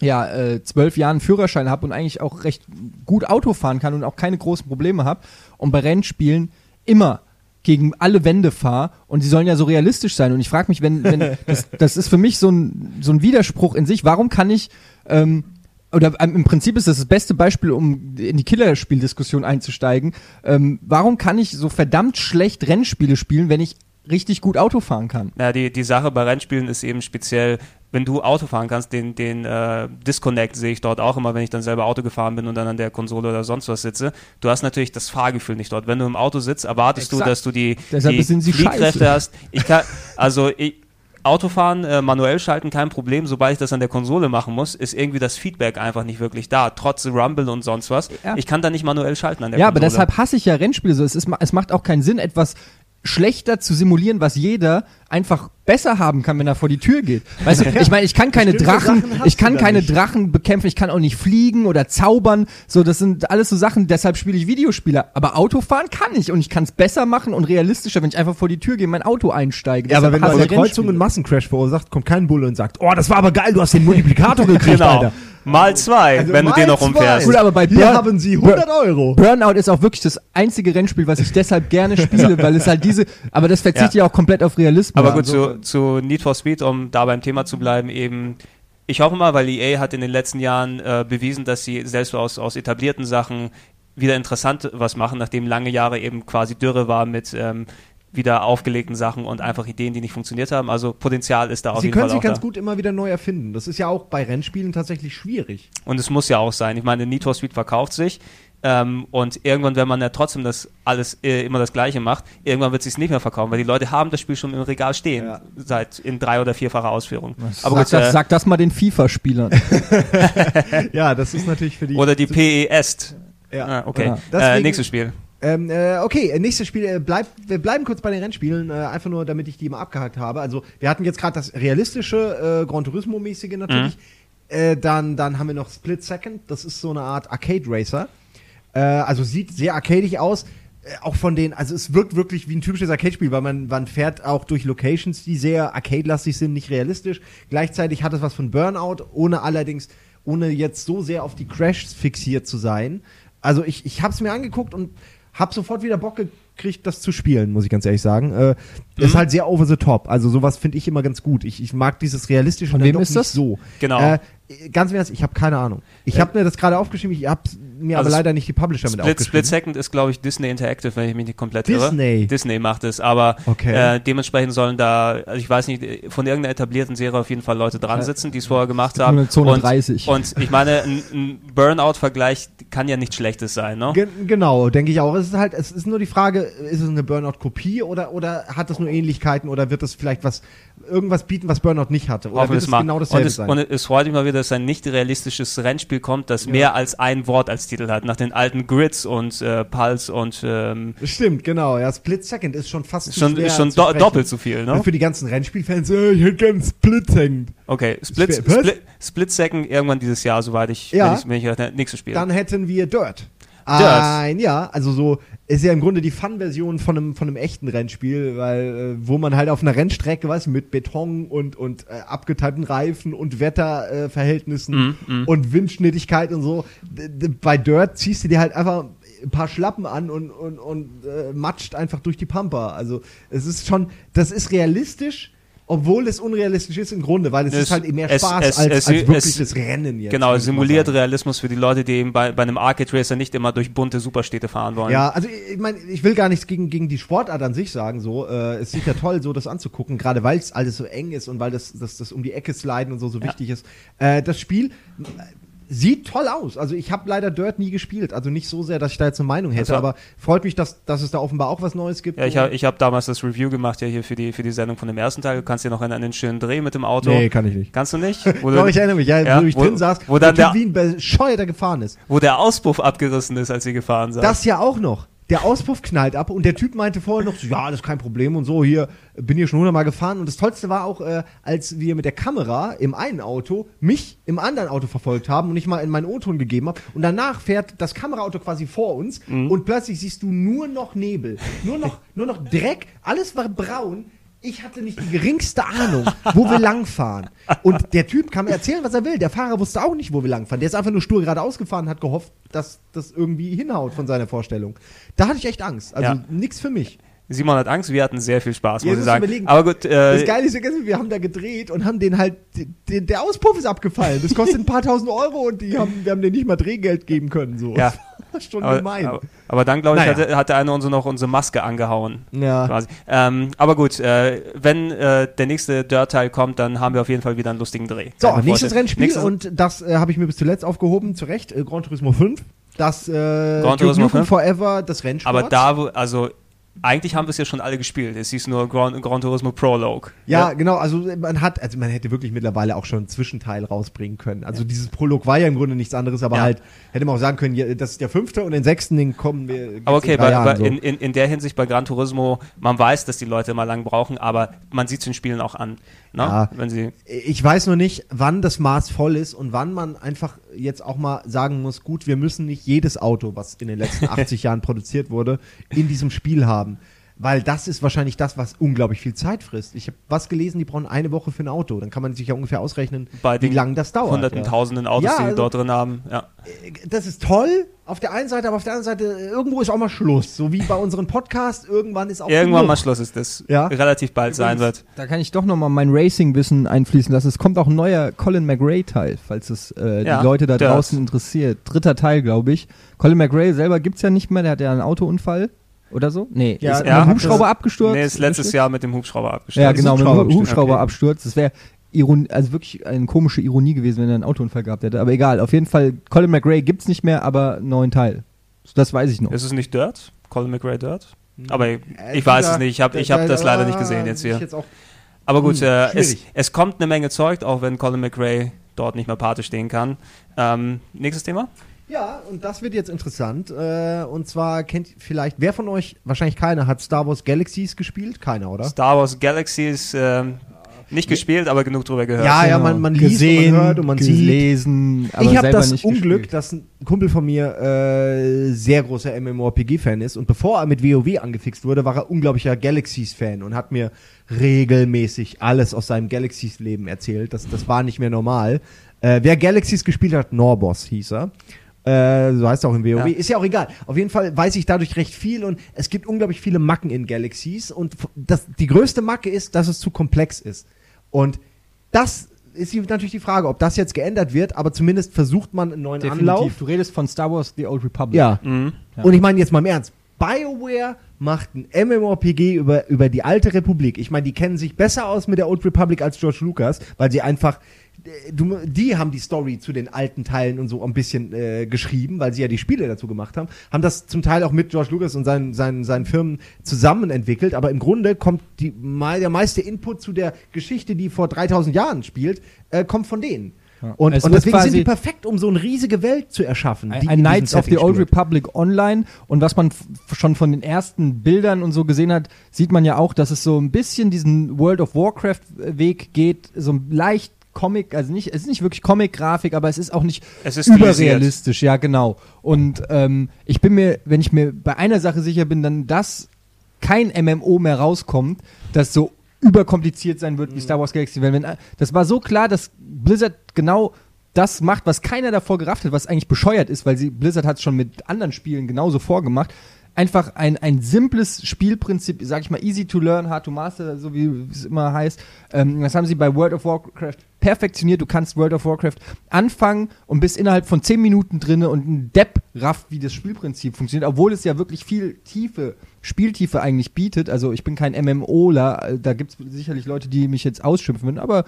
ja, äh, zwölf Jahren Führerschein habe und eigentlich auch recht gut Auto fahren kann und auch keine großen Probleme habe. Und bei Rennspielen immer gegen alle Wände fahre und sie sollen ja so realistisch sein. Und ich frage mich, wenn, wenn das, das ist für mich so ein, so ein Widerspruch in sich, warum kann ich ähm, oder ähm, im Prinzip ist das das beste Beispiel, um in die Killerspieldiskussion einzusteigen. Ähm, warum kann ich so verdammt schlecht Rennspiele spielen, wenn ich richtig gut Auto fahren kann?
na, die, die Sache bei Rennspielen ist eben speziell, wenn du Auto fahren kannst, den, den äh, Disconnect sehe ich dort auch immer, wenn ich dann selber Auto gefahren bin und dann an der Konsole oder sonst was sitze. Du hast natürlich das Fahrgefühl nicht dort. Wenn du im Auto sitzt, erwartest du,
Exakt.
dass du die,
Deshalb
die Fliehkräfte hast. Ich kann, also ich, Autofahren, äh, manuell schalten, kein Problem. Sobald ich das an der Konsole machen muss, ist irgendwie das Feedback einfach nicht wirklich da. Trotz Rumble und sonst was.
Ja.
Ich kann da nicht manuell schalten an der
Ja, aber
Konsole.
deshalb hasse ich ja Rennspiele so. Es, ist, es macht auch keinen Sinn, etwas schlechter zu simulieren, was jeder einfach besser haben kann, wenn er vor die Tür geht. Weißt du, ich meine, ich kann keine
Bestimmte
Drachen, ich kann keine
nicht.
Drachen bekämpfen, ich kann auch nicht fliegen oder zaubern. So, das sind alles so Sachen, deshalb spiele ich Videospiele. Aber Autofahren kann ich und ich kann es besser machen und realistischer, wenn ich einfach vor die Tür gehe, in mein Auto einsteige.
Ja, aber wenn du eine
ich
Kreuzung einen Massencrash verursacht, kommt kein Bulle und sagt, oh, das war aber geil, du hast den Multiplikator gekriegt,
Genau.
Alter.
Mal zwei,
Also
wenn du
mal
den noch umfährst.
Gut, aber bei
Hier
Burn-
haben sie 100 Euro.
Burnout ist auch wirklich das einzige Rennspiel, was ich deshalb gerne spiele, weil es halt diese, aber das verzichtet ja, auch komplett auf Realismus.
Aber gut,
Also,
zu, zu Need for Speed, um da beim Thema zu bleiben, eben, ich hoffe mal, weil EA hat in den letzten Jahren äh, bewiesen, dass sie selbst aus, aus etablierten Sachen wieder interessant was machen, nachdem lange Jahre eben quasi Dürre war mit ähm, wieder aufgelegten Sachen und einfach Ideen, die nicht funktioniert haben. Also Potenzial ist da auf
Sie
jeden
können
Fall
sich
auch
ganz
da.
gut immer wieder neu erfinden. Das ist ja auch bei Rennspielen tatsächlich schwierig.
Und es muss ja auch sein. Ich meine, Need for Speed verkauft sich. Ähm, und irgendwann, wenn man ja trotzdem das alles äh, immer das Gleiche macht, irgendwann wird es sich nicht mehr verkaufen, weil die Leute haben das Spiel schon im Regal stehen,
Ja.
seit in drei oder vierfacher Ausführung.
sag,
gut,
das,
äh,
sag das mal den FIFA-Spielern.
Ja, das ist natürlich für die.
Oder die PES.
ja.
Ah, okay.
Ja.
Äh, nächstes Spiel.
Ähm, äh, okay, äh, nächstes Spiel. Äh, bleib, wir bleiben kurz bei den Rennspielen, äh, einfach nur, damit ich die mal abgehakt habe. Also, wir hatten jetzt gerade das realistische, äh, Gran Turismo-mäßige natürlich. Äh, dann, dann haben wir noch Split Second. Das ist so eine Art Arcade Racer. Äh, also sieht sehr arcadig aus. Auch von den, also es wirkt wirklich wie ein typisches Arcade-Spiel, weil man, man fährt auch durch Locations, die sehr arcade-lastig sind, nicht realistisch. Gleichzeitig hat es was von Burnout, ohne allerdings, ohne jetzt so sehr auf die Crashs fixiert zu sein. Also ich, ich habe es mir angeguckt und habe sofort wieder Bock gekriegt, das zu spielen, muss ich ganz ehrlich sagen. Äh, Ist halt sehr over the top. Also sowas finde ich immer ganz gut. Ich, ich mag dieses realistische
Von wem ist
nicht
das?
so.
Genau.
Äh, ganz im Ernst, ich habe keine Ahnung. Ich habe mir das gerade aufgeschrieben, ich habe mir
Also
aber leider nicht die Publisher mit
Split,
aufgeschrieben.
Split Second ist, glaube ich, Disney Interactive, wenn ich mich nicht komplett
Disney.
irre. Disney macht es, aber
Okay.
äh, dementsprechend sollen da, also ich weiß nicht, von irgendeiner etablierten Serie auf jeden Fall Leute dran sitzen, die es vorher gemacht haben.
Zone
und,
30.
und ich meine, ein, ein Burnout-Vergleich kann ja nichts Schlechtes sein, ne?
Ge genau, denke ich auch. Es ist halt, es ist nur die Frage, ist es eine Burnout-Kopie oder, oder hat es nur Ähnlichkeiten oder wird es vielleicht was, irgendwas bieten, was Burnout nicht hatte? Oder
Hoffen
wird
wir
es
mal.
genau
und,
dasselbe
es,
sein?
und es freut mich mal wieder, dass ein nicht realistisches Rennspiel kommt, das mehr als ein Wort als Titel hat, nach den alten Grids und äh, Pulse und ähm,
Stimmt, genau. Ja, Split Second ist schon fast zu
schon,
schwer
schon do
sprechen.
doppelt so viel, ne?
Und für die ganzen Rennspielfans, äh, ich hätte gern Split Second.
Okay, Split? Split, Split Second irgendwann dieses Jahr, soweit ich,
Ja.
wenn ich, wenn ich das nächste Spiel.
Dann hätten wir Dirt. Ein, ja, also so ist ja im Grunde die Fun-Version von einem, von einem echten Rennspiel, weil äh, wo man halt auf einer Rennstrecke, weißt mit Beton und, und äh, abgeteilten Reifen und Wetterverhältnissen äh, Verhältnissen
Mhm,
und Windschnittigkeit und so. Bei Dirt ziehst du dir halt einfach ein paar Schlappen an und, und, und äh, matscht einfach durch die Pampa. Also es ist schon, das ist realistisch. Obwohl es unrealistisch ist im Grunde, weil es,
Es-
ist halt mehr Spaß
es-
als,
es-
als
es-
wirkliches Rennen jetzt.
genau, simuliert. Realismus für die Leute, die eben bei, bei einem Arcade Racer nicht immer durch bunte Superstädte fahren wollen.
Ja, also ich meine, ich will gar nichts gegen, gegen die Sportart an sich sagen. So, äh, es ist ja toll, so das anzugucken, gerade weil es alles so eng ist und weil das, das, das um die Ecke sliden und so so
Ja.
wichtig ist. Äh, das Spiel sieht toll aus. Also ich habe leider Dirt nie gespielt, also nicht so sehr, dass ich da jetzt eine Meinung hätte,
Also-
aber freut mich, dass, dass es da offenbar auch was Neues gibt.
Ja, ich habe ich hab damals das Review gemacht, ja, hier für die, für die Sendung von dem ersten Teil. Du kannst dir noch an einen schönen Dreh mit dem Auto.
nee, kann ich nicht.
Kannst du nicht? Wo,
Doch, ich erinnere mich, ja,
Ja,
wo ich
wo-
drin saß,
wo dann
der wie ein Bescheuerter gefahren ist.
wo der Auspuff abgerissen ist, als sie gefahren sind.
Das ja auch noch. Der Auspuff knallt ab und der Typ meinte vorher noch so, ja, das ist kein Problem und so, hier bin hier schon hundertmal gefahren. Und das Tollste war auch, äh, als wir mit der Kamera im einen Auto mich im anderen Auto verfolgt haben und ich mal in meinen O-Ton gegeben habe. Und danach fährt das Kameraauto quasi vor uns und plötzlich siehst du nur noch Nebel, nur noch, nur noch Dreck, alles war braun. Ich hatte nicht die geringste Ahnung, wo wir langfahren. Und der Typ kann mir erzählen, was er will. Der Fahrer wusste auch nicht, wo wir langfahren. Der ist einfach nur stur geradeaus gefahren, hat gehofft, dass das irgendwie hinhaut von seiner Vorstellung. Da hatte ich echt Angst. Also
Ja.
nix für mich.
Simon hat Angst, wir hatten sehr viel Spaß, muss ich sagen.
überlegen,
Aber gut,
Das
äh,
Geile ist, ja, wir haben da gedreht und haben den halt, den, der Auspuff ist abgefallen. Das kostet ein paar tausend Euro und die haben, wir haben denen nicht mal Drehgeld geben können. So.
Ja.
Schon
aber,
gemein.
aber, aber dann, glaube ich,
Naja.
hatte, hatte einer uns noch unsere Maske angehauen.
ja.
Ähm, aber gut, äh, wenn äh, der nächste Dirt-Teil kommt, dann haben wir auf jeden Fall wieder einen lustigen Dreh.
So,
Keine
nächstes
Vorstellung.
Rennspiel
Nächstes-
und das äh, habe ich mir bis zuletzt aufgehoben, zu Recht, äh, Gran Turismo 5. Das äh,
Gran Turismo
Nukem
5?
Forever, das Rennspiel.
Aber da, wo, also eigentlich haben wir es ja schon alle gespielt. Es hieß nur Gran, Gran Turismo Prologue.
Ja, genau, also man hat, also man hätte wirklich mittlerweile auch schon einen Zwischenteil rausbringen können. Also dieses Prolog war ja im Grunde nichts anderes, aber
Ja.
halt hätte man auch sagen können, ja, das ist der fünfte und den sechsten, den kommen wir.
Aber okay,
in
bei,
Jahren
bei,
so.
in, in, in der Hinsicht bei Gran Turismo, man weiß, dass die Leute immer lang brauchen, aber man sieht es den Spielen auch an. Ne?
Ja.
Wenn sie,
Ich weiß nur nicht, wann das Maß voll ist und wann man einfach jetzt auch mal sagen muss, gut, wir müssen nicht jedes Auto, was in den letzten 80 Jahren produziert wurde, in diesem Spiel haben. Weil das ist wahrscheinlich das, was unglaublich viel Zeit frisst. Ich habe was gelesen, die brauchen eine Woche für ein Auto. Dann kann man sich ja ungefähr ausrechnen,
bei
wie lange das dauert.
hunderten,
ja.
tausenden Autos,
Ja,
die
also-
die dort drin haben. Ja.
Das ist toll auf der einen Seite, aber auf der anderen Seite, irgendwo ist auch mal Schluss. So wie bei unserem Podcast, irgendwann ist auch
Irgendwann mal
genug.
Schluss ist das.
Ja.
Relativ bald sein wird.
Da kann ich doch nochmal mein Racing-Wissen einfließen lassen. Es kommt auch ein neuer Colin McRae-Teil, falls es äh,
Ja,
die Leute da
Dirt.
draußen interessiert. Dritter Teil, glaube ich. Colin McRae selber gibt's ja nicht mehr, der hat ja einen Autounfall oder so. Nee,
Ja,
ist
er
mit dem Hubschrauber
das-
abgestürzt.
Nee, ist letztes
richtig?
Jahr mit dem Hubschrauber abgestürzt.
Ja, genau, mit dem
Hubschrauberabsturz,
Hubschrauberabsturz. Das wäre Iron also wirklich eine komische Ironie gewesen, wenn er einen Autounfall gehabt hätte. Aber egal, auf jeden Fall, Colin McRae gibt's nicht mehr, aber einen neuen Teil. Das weiß ich noch.
Ist es nicht Dirt? Colin McRae Dirt? Aber ich,
Äh,
ich weiß
dieser-
es nicht. Ich habe ich hab
da-
das
da-
leider nicht gesehen jetzt
ich
hier.
Jetzt auch,
Aber gut,
Hm,
äh, es, es kommt eine Menge Zeug, auch wenn Colin McRae dort nicht mehr Pate stehen kann. Ähm, nächstes Thema?
Ja, und das wird jetzt interessant. Äh, und zwar kennt vielleicht, wer von euch, wahrscheinlich keiner, hat Star Wars Galaxies gespielt? Keiner, oder?
Star Wars Galaxies ähm, nicht gespielt, aber genug drüber gehört.
Ja, ja, man, man liest und man hört und man sieht.
gelesen, aber
ich habe das
nicht
Unglück,
gespielt.
dass ein Kumpel von mir äh, sehr großer MMORPG-Fan ist und bevor er mit WoW angefixt wurde, war er unglaublicher Galaxies-Fan und hat mir regelmäßig alles aus seinem Galaxies-Leben erzählt. Das, das war nicht mehr normal. Äh, wer Galaxies gespielt hat, Norbos hieß er. Äh, so heißt er auch im WoW.
Ja.
Ist ja auch egal. Auf jeden Fall weiß ich dadurch recht viel und es gibt unglaublich viele Macken in Galaxies und das, die größte Macke ist, dass es zu komplex ist. Und das ist natürlich die Frage, ob das jetzt geändert wird, aber zumindest versucht man einen neuen
Definitiv.
Anlauf.
Du redest von Star Wars The Old Republic.
Ja.
Mhm.
Ja.
Und ich meine jetzt mal im Ernst. BioWare macht ein MMORPG über, über die alte Republik. Ich meine, die kennen sich besser aus mit der Old Republic als George Lucas, weil sie einfach, äh, die haben die Story zu den alten Teilen und so ein bisschen äh, geschrieben, weil sie ja die Spiele dazu gemacht haben, haben das zum Teil auch mit George Lucas und seinen, seinen, seinen Firmen zusammen entwickelt, aber im Grunde kommt die, der meiste Input zu der Geschichte, die vor 3000 Jahren spielt, äh, kommt von denen.
Ja.
Und,
Es
und deswegen sind die perfekt, um so eine riesige Welt zu erschaffen.
Ein,
die
ein Knights of the Old
spielt.
Republic online und was man schon von den ersten Bildern und so gesehen hat, sieht man ja auch, dass es so ein bisschen diesen World of Warcraft Weg geht, so leicht Comic, also nicht, es ist nicht wirklich Comic-Grafik, aber es ist auch nicht
Es ist
überrealistisch, ja genau. Und ähm, ich bin mir, wenn ich mir bei einer Sache sicher bin, dann dass kein MMO mehr rauskommt, das so überkompliziert sein wird wie Star Wars Galaxy. Weil wenn, das war so klar, dass Blizzard genau das macht, was keiner davor gerafft hat, was eigentlich bescheuert ist, weil sie Blizzard hat es schon mit anderen Spielen genauso vorgemacht. Einfach ein, ein simples Spielprinzip, sag ich mal, easy to learn, hard to master, so wie es immer heißt. Ähm, das haben sie bei World of Warcraft perfektioniert. Du kannst World of Warcraft anfangen und bist innerhalb von 10 Minuten drinne und ein Depp rafft, wie das Spielprinzip funktioniert, obwohl es ja wirklich viel Tiefe, Spieltiefe eigentlich bietet. Also ich bin kein MMOler, da gibt es sicherlich Leute, die mich jetzt ausschimpfen würden, aber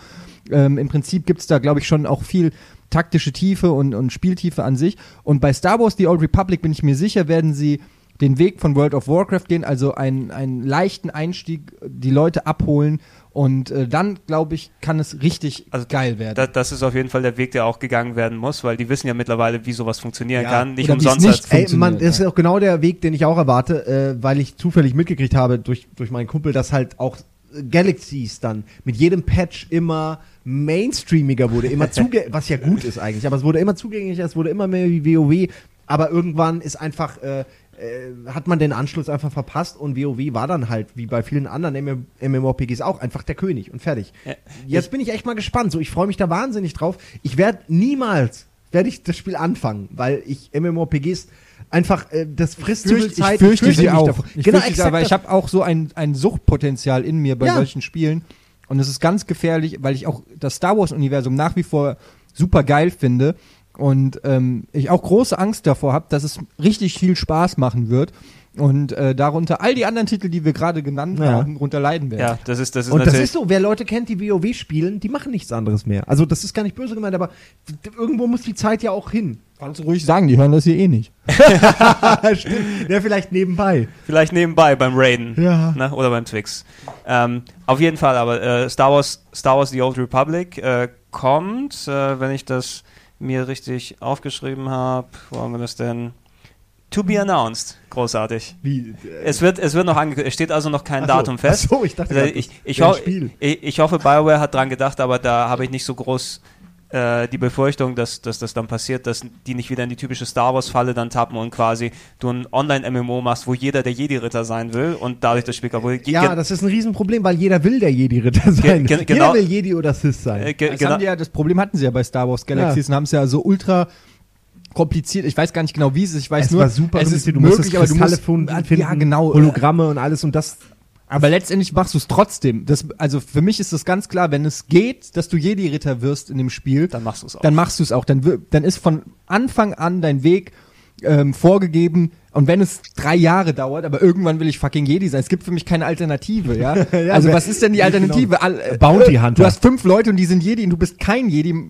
ähm, im Prinzip gibt es da, glaube ich, schon auch viel taktische Tiefe und, und Spieltiefe an sich. Und bei Star Wars The Old Republic bin ich mir sicher, werden sie den Weg von World of Warcraft gehen, also einen, einen leichten Einstieg, die Leute abholen und äh, dann, glaube ich, kann es richtig
Also
geil werden.
Da, das ist auf jeden Fall der Weg, der auch gegangen werden muss, weil die wissen ja mittlerweile, wie sowas funktionieren
Ja.
kann. Nicht
Oder
umsonst.
nicht
Ey,
funktioniert,
Mann, das ist auch genau der Weg, den ich auch erwarte, äh, weil ich zufällig mitgekriegt habe durch, durch meinen Kumpel, dass halt auch äh, Galaxies dann mit jedem Patch immer mainstreamiger wurde, immer zuge was ja gut ist eigentlich, aber es wurde immer zugänglicher, es wurde immer mehr wie WoW, aber irgendwann ist einfach äh, äh, hat man den Anschluss einfach verpasst und WoW war dann halt, wie bei vielen anderen MM MMORPGs auch, einfach der König und fertig.
Ja,
Jetzt bin ich echt mal gespannt. So, ich freue mich da wahnsinnig drauf. Ich werde niemals werde ich das Spiel anfangen, weil ich MMORPGs einfach äh, das frisst zu viel
ich
Zeit.
fürchte sie auch.
davor.
Ich
genau,
fürchte aber ich habe auch so ein, ein Suchtpotenzial in mir bei
Ja.
solchen Spielen. Und es ist ganz gefährlich, weil ich auch das Star Wars-Universum nach wie vor super geil finde. Und ähm, ich auch große Angst davor habe, dass es richtig viel Spaß machen wird. Und äh, darunter all die anderen Titel, die wir gerade genannt
Ja.
haben, runter leiden werden.
ja, das ist, das ist
Und das
natürlich.
ist so, wer Leute kennt, die WoW spielen, die machen nichts anderes mehr. Also das ist gar nicht böse gemeint, aber irgendwo muss die Zeit ja auch hin.
Kannst du ruhig sagen, die hören das hier eh nicht.
Stimmt. Ja, vielleicht nebenbei.
Vielleicht nebenbei beim Raiden.
Ja.
Ne? Oder beim Twix. Ähm, auf jeden Fall, aber äh, Star Wars, Star Wars The Old Republic äh, kommt, äh, wenn ich das mir richtig aufgeschrieben habe. Wo haben wir das denn? To be announced. Großartig.
Wie? Äh,
Es wird, es wird noch angekündigt. Es steht also noch kein
Ach so.
Datum fest.
Ach so, ich dachte
Also ich, ich, ho
Spiel.
ich, ich hoffe, BioWare hat dran gedacht, aber da habe ich nicht so groß äh, die Befürchtung, dass, dass das dann passiert, dass die nicht wieder in die typische Star Wars-Falle dann tappen und quasi du ein Online-MMO machst, wo jeder der Jedi-Ritter sein will und dadurch das Spiel kaputt
ja, das ist ein Riesenproblem, weil jeder will der Jedi-Ritter sein.
ge-
Jeder
genau-
will Jedi oder Sith sein.
äh, ge
Das,
genau,
haben die ja, das Problem hatten sie ja bei Star Wars Galaxies und haben es ja so ultra kompliziert. Ich weiß gar nicht genau, wie es ist. Ich weiß
es
nur,
war super
es ist
kompliziert. Du musst
möglich,
das
aber du musst
finden, finden,
ja genau.
Hologramme und alles und das
Aber letztendlich machst du es trotzdem. Das, also für mich ist das ganz klar, wenn es geht, dass du Jedi-Ritter wirst in dem Spiel,
dann machst du es auch.
dann machst du es auch. Dann, dann ist von Anfang an dein Weg ähm, vorgegeben. Und wenn es drei Jahre dauert, aber irgendwann will ich fucking Jedi sein. Es gibt für mich keine Alternative, ja.
Ja,
also was ist denn die Alternative? All, äh,
Bounty
äh,
Hunter.
Du hast fünf Leute und die sind Jedi und du bist kein Jedi.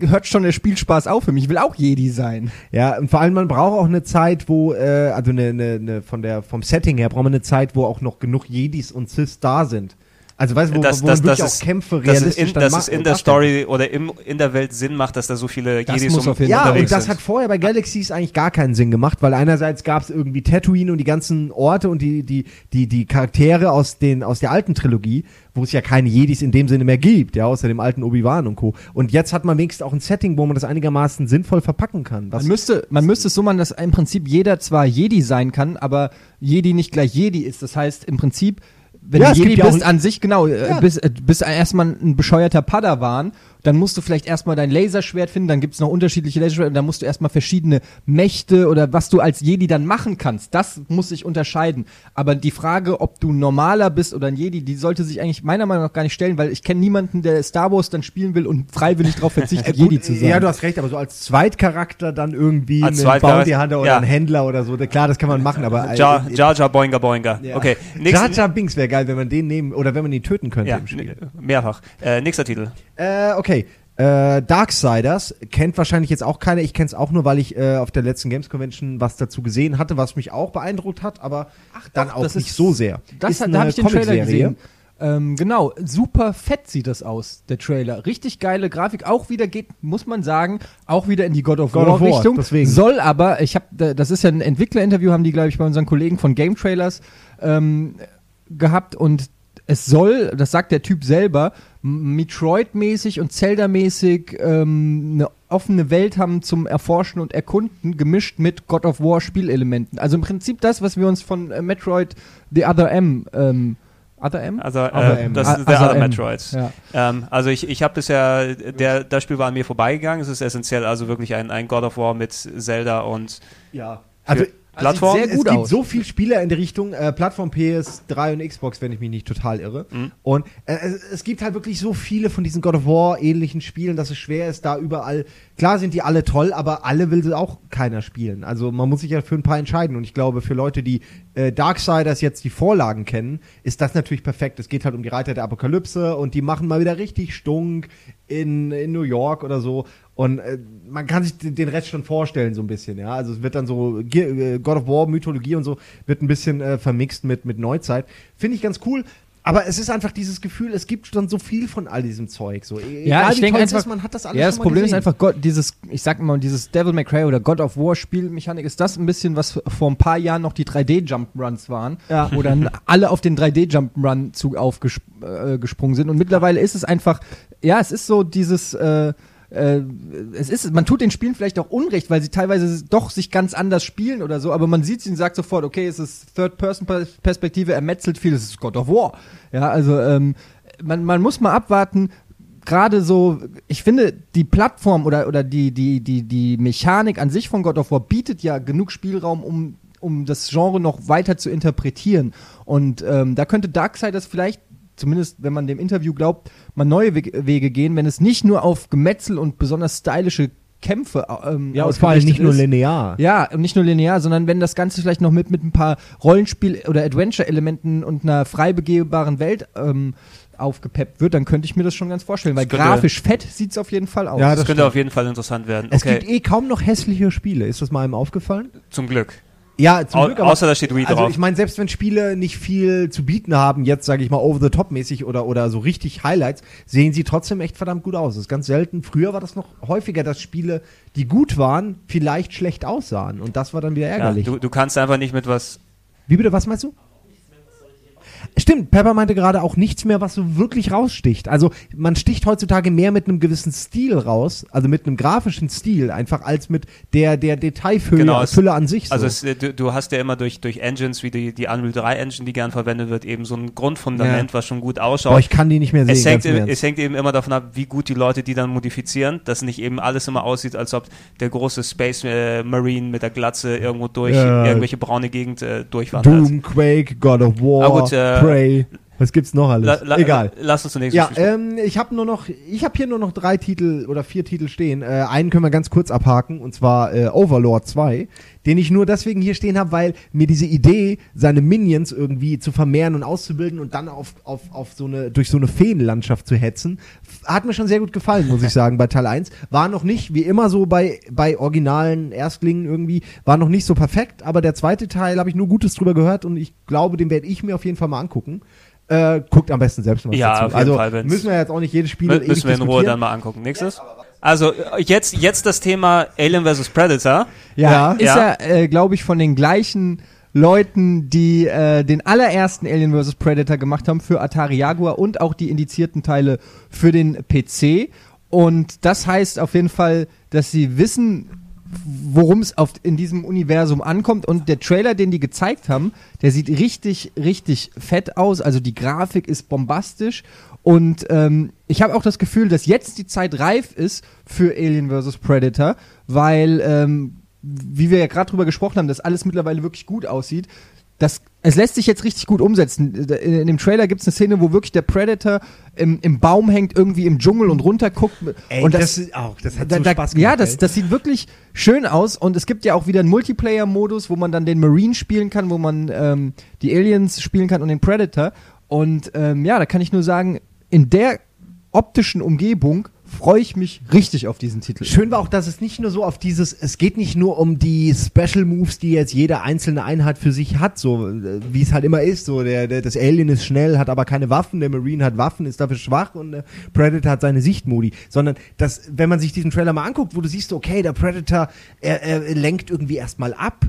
Da hört schon der Spielspaß auf für mich. Ich will auch Jedi sein.
Ja, und vor allem man braucht auch eine Zeit, wo, äh, also eine, eine, eine von der, vom Setting her braucht man eine Zeit, wo auch noch genug Jedis und Sith da sind. Also weißt du, wo,
das,
wo
das,
man wirklich
das
auch
ist,
Kämpfe
das ist
realistisch
in,
dann
das
ma-
ist in der. Story oder im, in der Welt Sinn macht, dass da so viele
Das
Jedis
muss
um,
auf jeden
Ja, und das
sind.
hat vorher bei Galaxies eigentlich gar keinen Sinn gemacht, weil einerseits gab es irgendwie Tatooine und die ganzen Orte und die, die, die, die Charaktere aus, den, aus der alten Trilogie, wo es ja keine Jedis in dem Sinne mehr gibt, ja, außer dem alten Obi-Wan und Co. Und jetzt hat man wenigstens auch ein Setting, wo man das einigermaßen sinnvoll verpacken kann. Was
Man müsste, man müsste es so machen, dass im Prinzip jeder zwar Jedi sein kann, aber Jedi nicht gleich Jedi ist. Das heißt, im Prinzip, wenn
Ja,
du
es
Jedi
gibt
bist,
ein-
an sich, genau, äh,
Ja.
bist, äh, bist erstmal ein bescheuerter Padawan, dann musst du vielleicht erstmal dein Laserschwert finden, dann gibt's noch unterschiedliche Laserschwerter, und dann musst du erstmal verschiedene Mächte oder was du als Jedi dann machen kannst. Das muss sich unterscheiden. Aber die Frage, ob du normaler bist oder ein Jedi, die sollte sich eigentlich meiner Meinung nach gar nicht stellen, weil ich kenne niemanden, der Star Wars dann spielen will und freiwillig darauf verzichtet, Jedi zu sein.
Ja, du hast recht, aber so als Zweitcharakter dann irgendwie
Als
einen Bounty Hunter oder
ja.
einen Händler oder so, klar, das kann man machen, aber äh,
Jar, Jar Jar Boinga Boinga.
Ja.
Okay,
Jar Jar Binks wäre geil, wenn man den nehmen oder wenn man ihn töten könnte
ja,
im Spiel.
mehrfach. Äh, nächster Titel.
Äh, okay. Äh, Darksiders kennt wahrscheinlich jetzt auch keiner. Ich kenne es auch nur, weil ich äh, auf der letzten Games Convention was dazu gesehen hatte, was mich auch beeindruckt hat, aber dann auch
das
nicht
ist-
so sehr.
Das
Ist
hat,
eine
da habe ich den Trailer
Comicserie.
gesehen. Ähm, genau, super fett sieht das aus, der Trailer. Richtig geile Grafik. Auch wieder geht, muss man sagen, auch wieder in die God of
God
War
of War,
Richtung.
deswegen.
Soll aber, ich habe, das ist ja ein Entwicklerinterview, haben die, glaube ich, bei unseren Kollegen von Game Trailers ähm, gehabt und es soll, das sagt der Typ selber, M- Metroid-mäßig und Zelda-mäßig ähm, eine offene Welt haben zum Erforschen und Erkunden, gemischt mit God of War Spielelementen. Also im Prinzip das, was wir uns von äh, Metroid The Other M ähm, Other M?
Also äh,
ähm,
das ist der
Other
Other
M.
Metroids.
Ja.
Ähm, also ich, ich habe bisher, der, das Spiel war an mir vorbeigegangen. Es ist essentiell also wirklich ein, ein God of War mit Zelda und
Ja. Also,
Plattform.
sehr gut
es gibt
aus.
so viele Spiele in der Richtung äh, Plattform PS3 und Xbox, wenn ich mich nicht total irre.
Mhm.
Und äh, es, es gibt halt wirklich so viele von diesen God of War ähnlichen Spielen, dass es schwer ist, da überall. Klar sind die alle toll, aber alle will sie auch keiner spielen. Also man muss sich ja für ein paar entscheiden. Und ich glaube, für Leute, die äh, Darksiders jetzt die Vorlagen kennen, ist das natürlich perfekt. Es geht halt um die Reiter der Apokalypse und die machen mal wieder richtig Stunk in, in New York oder so. Und äh, man kann sich den Rest schon vorstellen, so ein bisschen, ja. Also es wird dann so äh, God of War, Mythologie und so, wird ein bisschen äh, vermixt mit, mit Neuzeit. Finde ich ganz cool. Aber es ist einfach dieses Gefühl, es gibt schon so viel von all diesem Zeug. So, E-
Ja, ich denke einfach,
ist, man hat das alles
ja, das Problem ist
gesehen.
einfach, Gott, dieses, ich sag mal, dieses Devil May Cry oder God of War Spielmechanik, ist das ein bisschen, was vor ein paar Jahren noch die 3D-Jump'n'Runs waren,
Ja.
wo dann alle auf den 3D-Jump'n'Run-Zug aufgesprungen äh, sind und mittlerweile ist es einfach, ja, es ist so dieses, äh, äh, es ist, man tut den Spielen vielleicht auch Unrecht, weil sie teilweise doch sich ganz anders spielen oder so, aber man sieht sie und sagt sofort, okay, es ist Third-Person-Perspektive, er metzelt viel, es ist God of War. Ja, also ähm, man, man muss mal abwarten, gerade so, ich finde, die Plattform oder, oder die, die, die, die Mechanik an sich von God of War bietet ja genug Spielraum, um, um das Genre noch weiter zu interpretieren. Und ähm, da könnte Darksiders vielleicht, zumindest wenn man dem Interview glaubt, mal neue Wege, gehen, wenn es nicht nur auf Gemetzel und besonders stylische Kämpfe ähm,
ja, und vor allem nicht
ausgerichtet
nur
ist.
linear.
Ja, und nicht nur linear, sondern wenn das Ganze vielleicht noch mit, mit ein paar Rollenspiel- oder Adventure-Elementen und einer frei begehbaren Welt ähm, aufgepeppt wird, dann könnte ich mir das schon ganz vorstellen, weil
könnte-
grafisch fett sieht's auf jeden Fall aus.
Ja,
das,
das
könnte
stimmt.
auf jeden Fall interessant werden.
Es
Okay,
gibt eh kaum noch hässliche Spiele. Ist das mal einem aufgefallen?
zum Glück.
Ja, zum
Au
Glück. aber-
außer da steht Wii
also
drauf.
ich meine, selbst wenn Spiele nicht viel zu bieten haben, jetzt sage ich mal over the top mäßig oder oder so richtig Highlights, sehen sie trotzdem echt verdammt gut aus. Das ist ganz selten. Früher war das noch häufiger, dass Spiele, die gut waren, vielleicht schlecht aussahen und das war dann wieder
ja,
ärgerlich.
du, du kannst einfach nicht mit was
Wie bitte, was meinst du? Stimmt, Pepper meinte gerade auch nichts mehr, was so wirklich raussticht. Also man sticht heutzutage mehr mit einem gewissen Stil raus, also mit einem grafischen Stil, einfach als mit der, der Detailfülle
Genau, es-
Fülle an sich. So.
Also es, äh, du, du hast ja immer durch, durch Engines wie die, die Unreal 3 Engine, die gern verwendet wird, eben so ein Grundfundament,
Ja.
was schon gut ausschaut.
ich kann die nicht mehr sehen.
es, hängt, es hängt eben immer davon ab, wie gut die Leute die dann modifizieren, dass nicht eben alles immer aussieht, als ob der große Space äh, Marine mit der Glatze irgendwo durch
Ja.
irgendwelche braune Gegend äh, durchwandert.
Doom, Quake, God of War,
äh,
Prey. Was gibt's noch alles?
La, la,
Egal.
Lass uns zunächst
Ja, ähm, ich habe nur noch, ich habe hier nur noch drei Titel oder vier Titel stehen. Äh, einen können wir ganz kurz abhaken und zwar äh, Overlord 2, den ich nur deswegen hier stehen habe, weil mir diese Idee, seine Minions irgendwie zu vermehren und auszubilden und dann auf, auf, auf so eine durch so eine Feenlandschaft zu hetzen, hat mir schon sehr gut gefallen, muss ich sagen, bei Teil 1. War noch nicht, wie immer so bei, bei originalen Erstlingen irgendwie, war noch nicht so perfekt, aber der zweite Teil habe ich nur Gutes drüber gehört und ich glaube, den werde ich mir auf jeden Fall mal angucken. Äh, guckt am besten selbst mal
Ja,
dazu.
auf jeden
also
Fall, wenn's-
müssen wir jetzt auch nicht jedes Spiel
Mü müssen wir in Ruhe dann mal angucken. Nächstes. Also äh, jetzt, jetzt das Thema Alien vs. Predator.
Ja,
Ja.
ist
Ja.
ja, äh, glaube ich, von den gleichen Leuten, die äh, den allerersten Alien vs. Predator gemacht haben für Atari Jaguar und auch die indizierten Teile für den PC. Und das heißt auf jeden Fall, dass sie wissen, worum es in diesem Universum ankommt. Und der Trailer, den die gezeigt haben, der sieht richtig, richtig fett aus. Also die Grafik ist bombastisch. Und ähm, ich habe auch das Gefühl, dass jetzt die Zeit reif ist für Alien vs. Predator, weil, ähm, wie wir ja gerade drüber gesprochen haben, dass alles mittlerweile wirklich gut aussieht. Das, es lässt sich jetzt richtig gut umsetzen. In, in dem Trailer gibt es eine Szene, wo wirklich der Predator im, im Baum hängt, irgendwie im Dschungel und runterguckt.
Ey,
und
das, ist auch, das hat
da,
so Spaß gemacht.
ja, das, das sieht wirklich schön aus und es gibt ja auch wieder einen Multiplayer-Modus, wo man dann den Marine spielen kann, wo man ähm, die Aliens spielen kann und den Predator. Und ähm, ja, da kann ich nur sagen, in der optischen Umgebung freue ich mich richtig auf diesen Titel.
Schön war auch, dass es nicht nur so auf dieses, es geht nicht nur um die Special Moves, die jetzt jede einzelne Einheit für sich hat, so äh, wie es halt immer ist. So der, der das Alien ist schnell, hat aber keine Waffen, der Marine hat Waffen, ist dafür schwach und der Predator hat seine Sichtmodi. Sondern das, wenn man sich diesen Trailer mal anguckt, wo du siehst, okay, der Predator, er, er lenkt irgendwie erstmal ab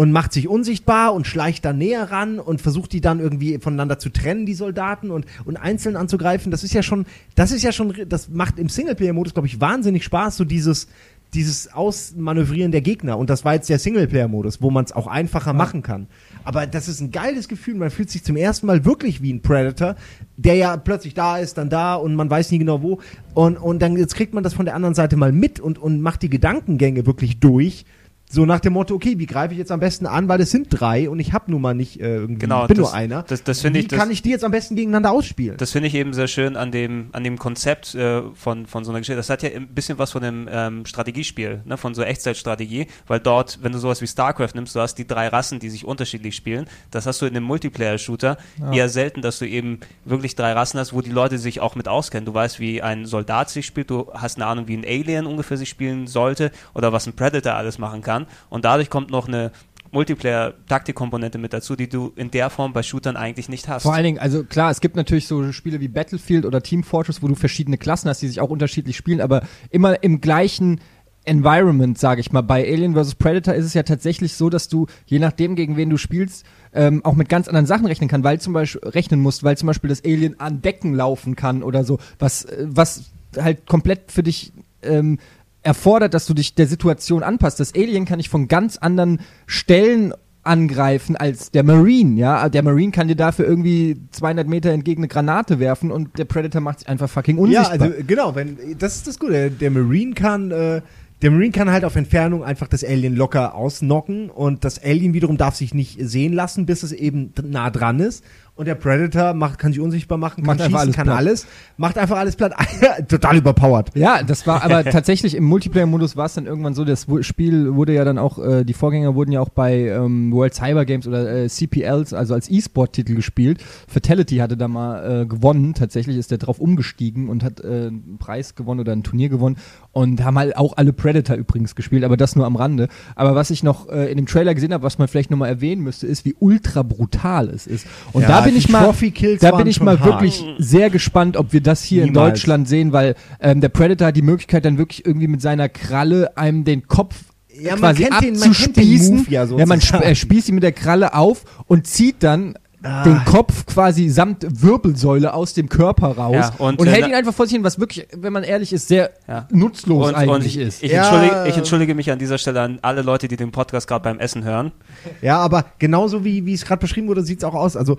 und macht sich unsichtbar und schleicht dann näher ran und versucht die dann irgendwie voneinander zu trennen, die Soldaten und, und einzeln anzugreifen. Das ist ja schon, das ist ja schon, das macht im Singleplayer-Modus, glaube ich, wahnsinnig Spaß, so dieses, dieses Ausmanövrieren der Gegner. Und das war jetzt der Singleplayer-Modus, wo man es auch einfacher machen kann. Aber das ist ein geiles Gefühl. Man fühlt sich zum ersten Mal wirklich wie ein Predator, der ja plötzlich da ist, dann da und man weiß nie genau wo. Und, und dann jetzt kriegt man das von der anderen Seite mal mit und, und macht die Gedankengänge wirklich durch. So nach dem Motto, okay, wie greife ich jetzt am besten an, weil es sind drei und ich habe nun mal nicht äh, irgendwie,
Genau,
bin
das-
nur einer.
das- das finde
wie
ich- das-
kann ich die jetzt am besten gegeneinander ausspielen?
Das finde ich eben sehr schön an dem, an dem Konzept äh, von, von so einer Geschichte. Das hat ja ein bisschen was von einem ähm, Strategiespiel, ne? von so Echtzeitstrategie, weil dort, wenn du sowas wie StarCraft nimmst, du hast die drei Rassen, die sich unterschiedlich spielen. Das hast du in einem Multiplayer-Shooter eher selten, dass du eben wirklich drei Rassen hast, wo die Leute sich auch mit auskennen. Du weißt, wie ein Soldat sich spielt, du hast eine Ahnung, wie ein Alien ungefähr sich spielen sollte oder was ein Predator alles machen kann. Und dadurch kommt noch eine Multiplayer-Taktikkomponente mit dazu, die du in der Form bei Shootern eigentlich nicht hast.
Vor allen Dingen, also klar, es gibt natürlich so Spiele wie Battlefield oder Team Fortress, wo du verschiedene Klassen hast, die sich auch unterschiedlich spielen, aber immer im gleichen Environment, sage ich mal. Bei Alien vs. Predator ist es ja tatsächlich so, dass du, je nachdem, gegen wen du spielst, ähm, auch mit ganz anderen Sachen rechnen kann, weil zum Beispiel rechnen musst, weil zum Beispiel das Alien an Decken laufen kann oder so, was, äh, was halt komplett für dich ähm, erfordert, dass du dich der Situation anpasst. Das Alien kann ich von ganz anderen Stellen angreifen als der Marine, ja. Der Marine kann dir dafür irgendwie 200 Meter entgegen eine Granate werfen und der Predator macht sich einfach fucking unsichtbar.
Ja, also genau, wenn das ist das Gute. Der, Marine kann äh, der Marine kann halt auf Entfernung einfach das Alien locker ausnocken und das Alien wiederum darf sich nicht sehen lassen, bis es eben nah dran ist. Und der Predator macht, kann sich unsichtbar machen, kann
Macht einfach
schießen,
alles
kann
platt.
alles, macht einfach alles platt. Total überpowered.
Ja, das war aber tatsächlich im Multiplayer-Modus war es dann irgendwann so, das Spiel wurde ja dann auch, äh, die Vorgänger wurden ja auch bei ähm, World Cyber Games oder äh, CPLs, also als E-Sport-Titel gespielt. Fatality hatte da mal äh, gewonnen, tatsächlich ist der drauf umgestiegen und hat äh, einen Preis gewonnen oder ein Turnier gewonnen und haben halt auch alle Predator übrigens gespielt, aber das nur am Rande. Aber was ich noch äh, in dem Trailer gesehen habe, was man vielleicht nochmal erwähnen müsste, ist, wie ultra brutal es ist. Und
Ja,
da bin
die
ich mal, da bin ich mal
hart.
wirklich sehr gespannt, ob wir das hier in
Niemals.
Deutschland sehen, weil ähm, der Predator hat die Möglichkeit dann wirklich irgendwie mit seiner Kralle einem den Kopf
Ja, man
quasi
kennt den- man kennt den
abzuspießen.
Move ja
man sp er spießt ihn mit der Kralle auf und zieht dann
Ah.
den Kopf quasi samt Wirbelsäule aus dem Körper raus
Ja,
und,
und, äh,
hält ihn einfach vor sich hin, was wirklich, wenn man ehrlich ist, sehr
Ja.
nutzlos
und,
eigentlich
und ich,
ist.
Ich,
Ja.
entschuldige, ich entschuldige mich an dieser Stelle an alle Leute, die den Podcast gerade beim Essen hören.
Ja, aber genauso wie, wie es gerade beschrieben wurde, sieht es auch aus. Also,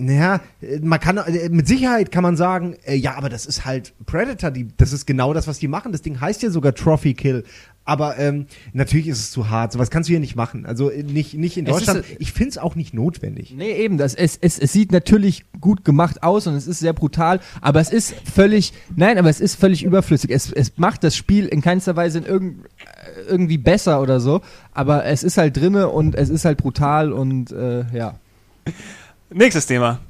naja, äh, man kann, äh, mit Sicherheit kann man sagen, äh, ja, aber das ist halt Predator, die, das ist genau das, was die machen. Das Ding heißt ja sogar Trophy Kill. Aber ähm, natürlich ist es zu hart. Sowas kannst du hier nicht machen. Also nicht, nicht in
ist,
Deutschland.
äh,
ich finde es auch nicht notwendig.
Nee, eben, das, es, es, es sieht natürlich gut gemacht aus und es ist sehr brutal, aber es ist völlig, nein, aber es ist völlig überflüssig. Es, es macht das Spiel in keinster Weise in irgend, irgendwie besser oder so, aber es ist halt drinne und es ist halt brutal und äh, ja.
Nächstes Thema.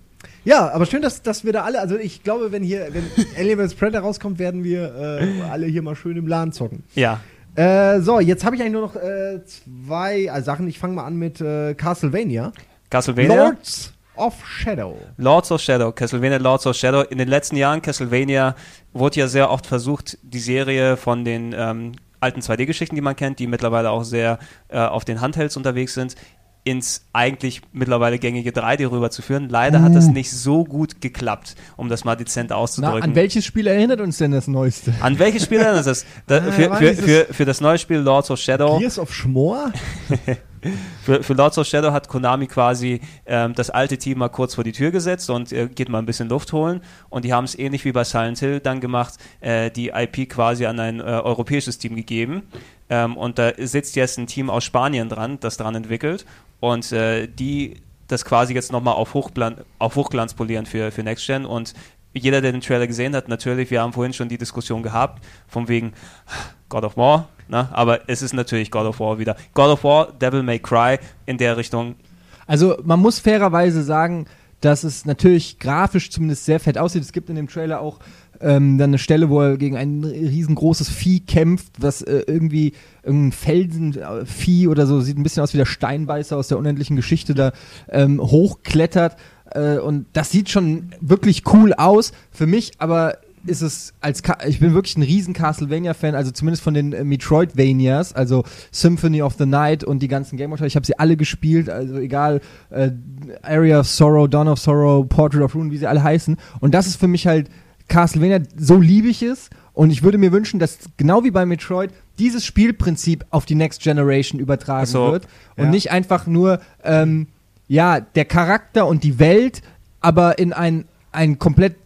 Ja, aber schön, dass, dass wir da alle, also ich glaube, wenn hier, wenn Alien vs. Predator rauskommt, werden wir äh, alle hier mal schön im Laden zocken.
Ja.
Äh, so, jetzt habe ich eigentlich nur noch äh, zwei äh, Sachen. Ich fange mal an mit äh, Castlevania.
Castlevania.
Lords of Shadow.
Lords of Shadow, Castlevania Lords of Shadow. In den letzten Jahren, Castlevania wurde ja sehr oft versucht, die Serie von den ähm, alten 2D-Geschichten, die man kennt, die mittlerweile auch sehr äh, auf den Handhelds unterwegs sind, ins eigentlich mittlerweile gängige 3D rüberzuführen. Leider hat das nicht so gut geklappt, um das mal dezent
Na,
auszudrücken.
an welches Spiel erinnert uns denn das Neueste?
An welches Spiel erinnert das? Da,
Ah,
für, für, für, für das neue Spiel Lords of Shadow
Gears of Schmor?
Für, für Lords of Shadow hat Konami quasi ähm, das alte Team mal kurz vor die Tür gesetzt und äh, geht mal ein bisschen Luft holen. Und die haben es ähnlich wie bei Silent Hill dann gemacht, äh, die IP quasi an ein äh, europäisches Team gegeben. Ähm, und da sitzt jetzt ein Team aus Spanien dran, das dran entwickelt. Und äh, die das quasi jetzt nochmal auf, Hochglan auf Hochglanz polieren für, für Next Gen. Und jeder, der den Trailer gesehen hat, natürlich, wir haben vorhin schon die Diskussion gehabt, von wegen God of War, ne? aber es ist natürlich God of War wieder. God of War, Devil May Cry in der Richtung.
Also man muss fairerweise sagen, dass es natürlich grafisch zumindest sehr fett aussieht. Es gibt in dem Trailer auch ähm, dann eine Stelle, wo er gegen ein riesengroßes Vieh kämpft, was äh, irgendwie irgendein Felsenvieh oder so, sieht ein bisschen aus wie der Steinbeißer aus der unendlichen Geschichte, da ähm, hochklettert. Äh, und das sieht schon wirklich cool aus. Für mich aber ist es als Ka ich bin wirklich ein riesen Castlevania Fan, also zumindest von den äh, Metroidvanias, also Symphony of the Night und die ganzen Game Teile, ich habe sie alle gespielt, also egal äh, Area of Sorrow, Dawn of Sorrow, Portrait of Ruin, wie sie alle heißen und das ist für mich halt Castlevania, so liebe ich es und ich würde mir wünschen, dass genau wie bei Metroid dieses Spielprinzip auf die Next Generation übertragen
so,
wird und
ja.
nicht einfach nur ähm, ja, der Charakter und die Welt, aber in ein, ein komplett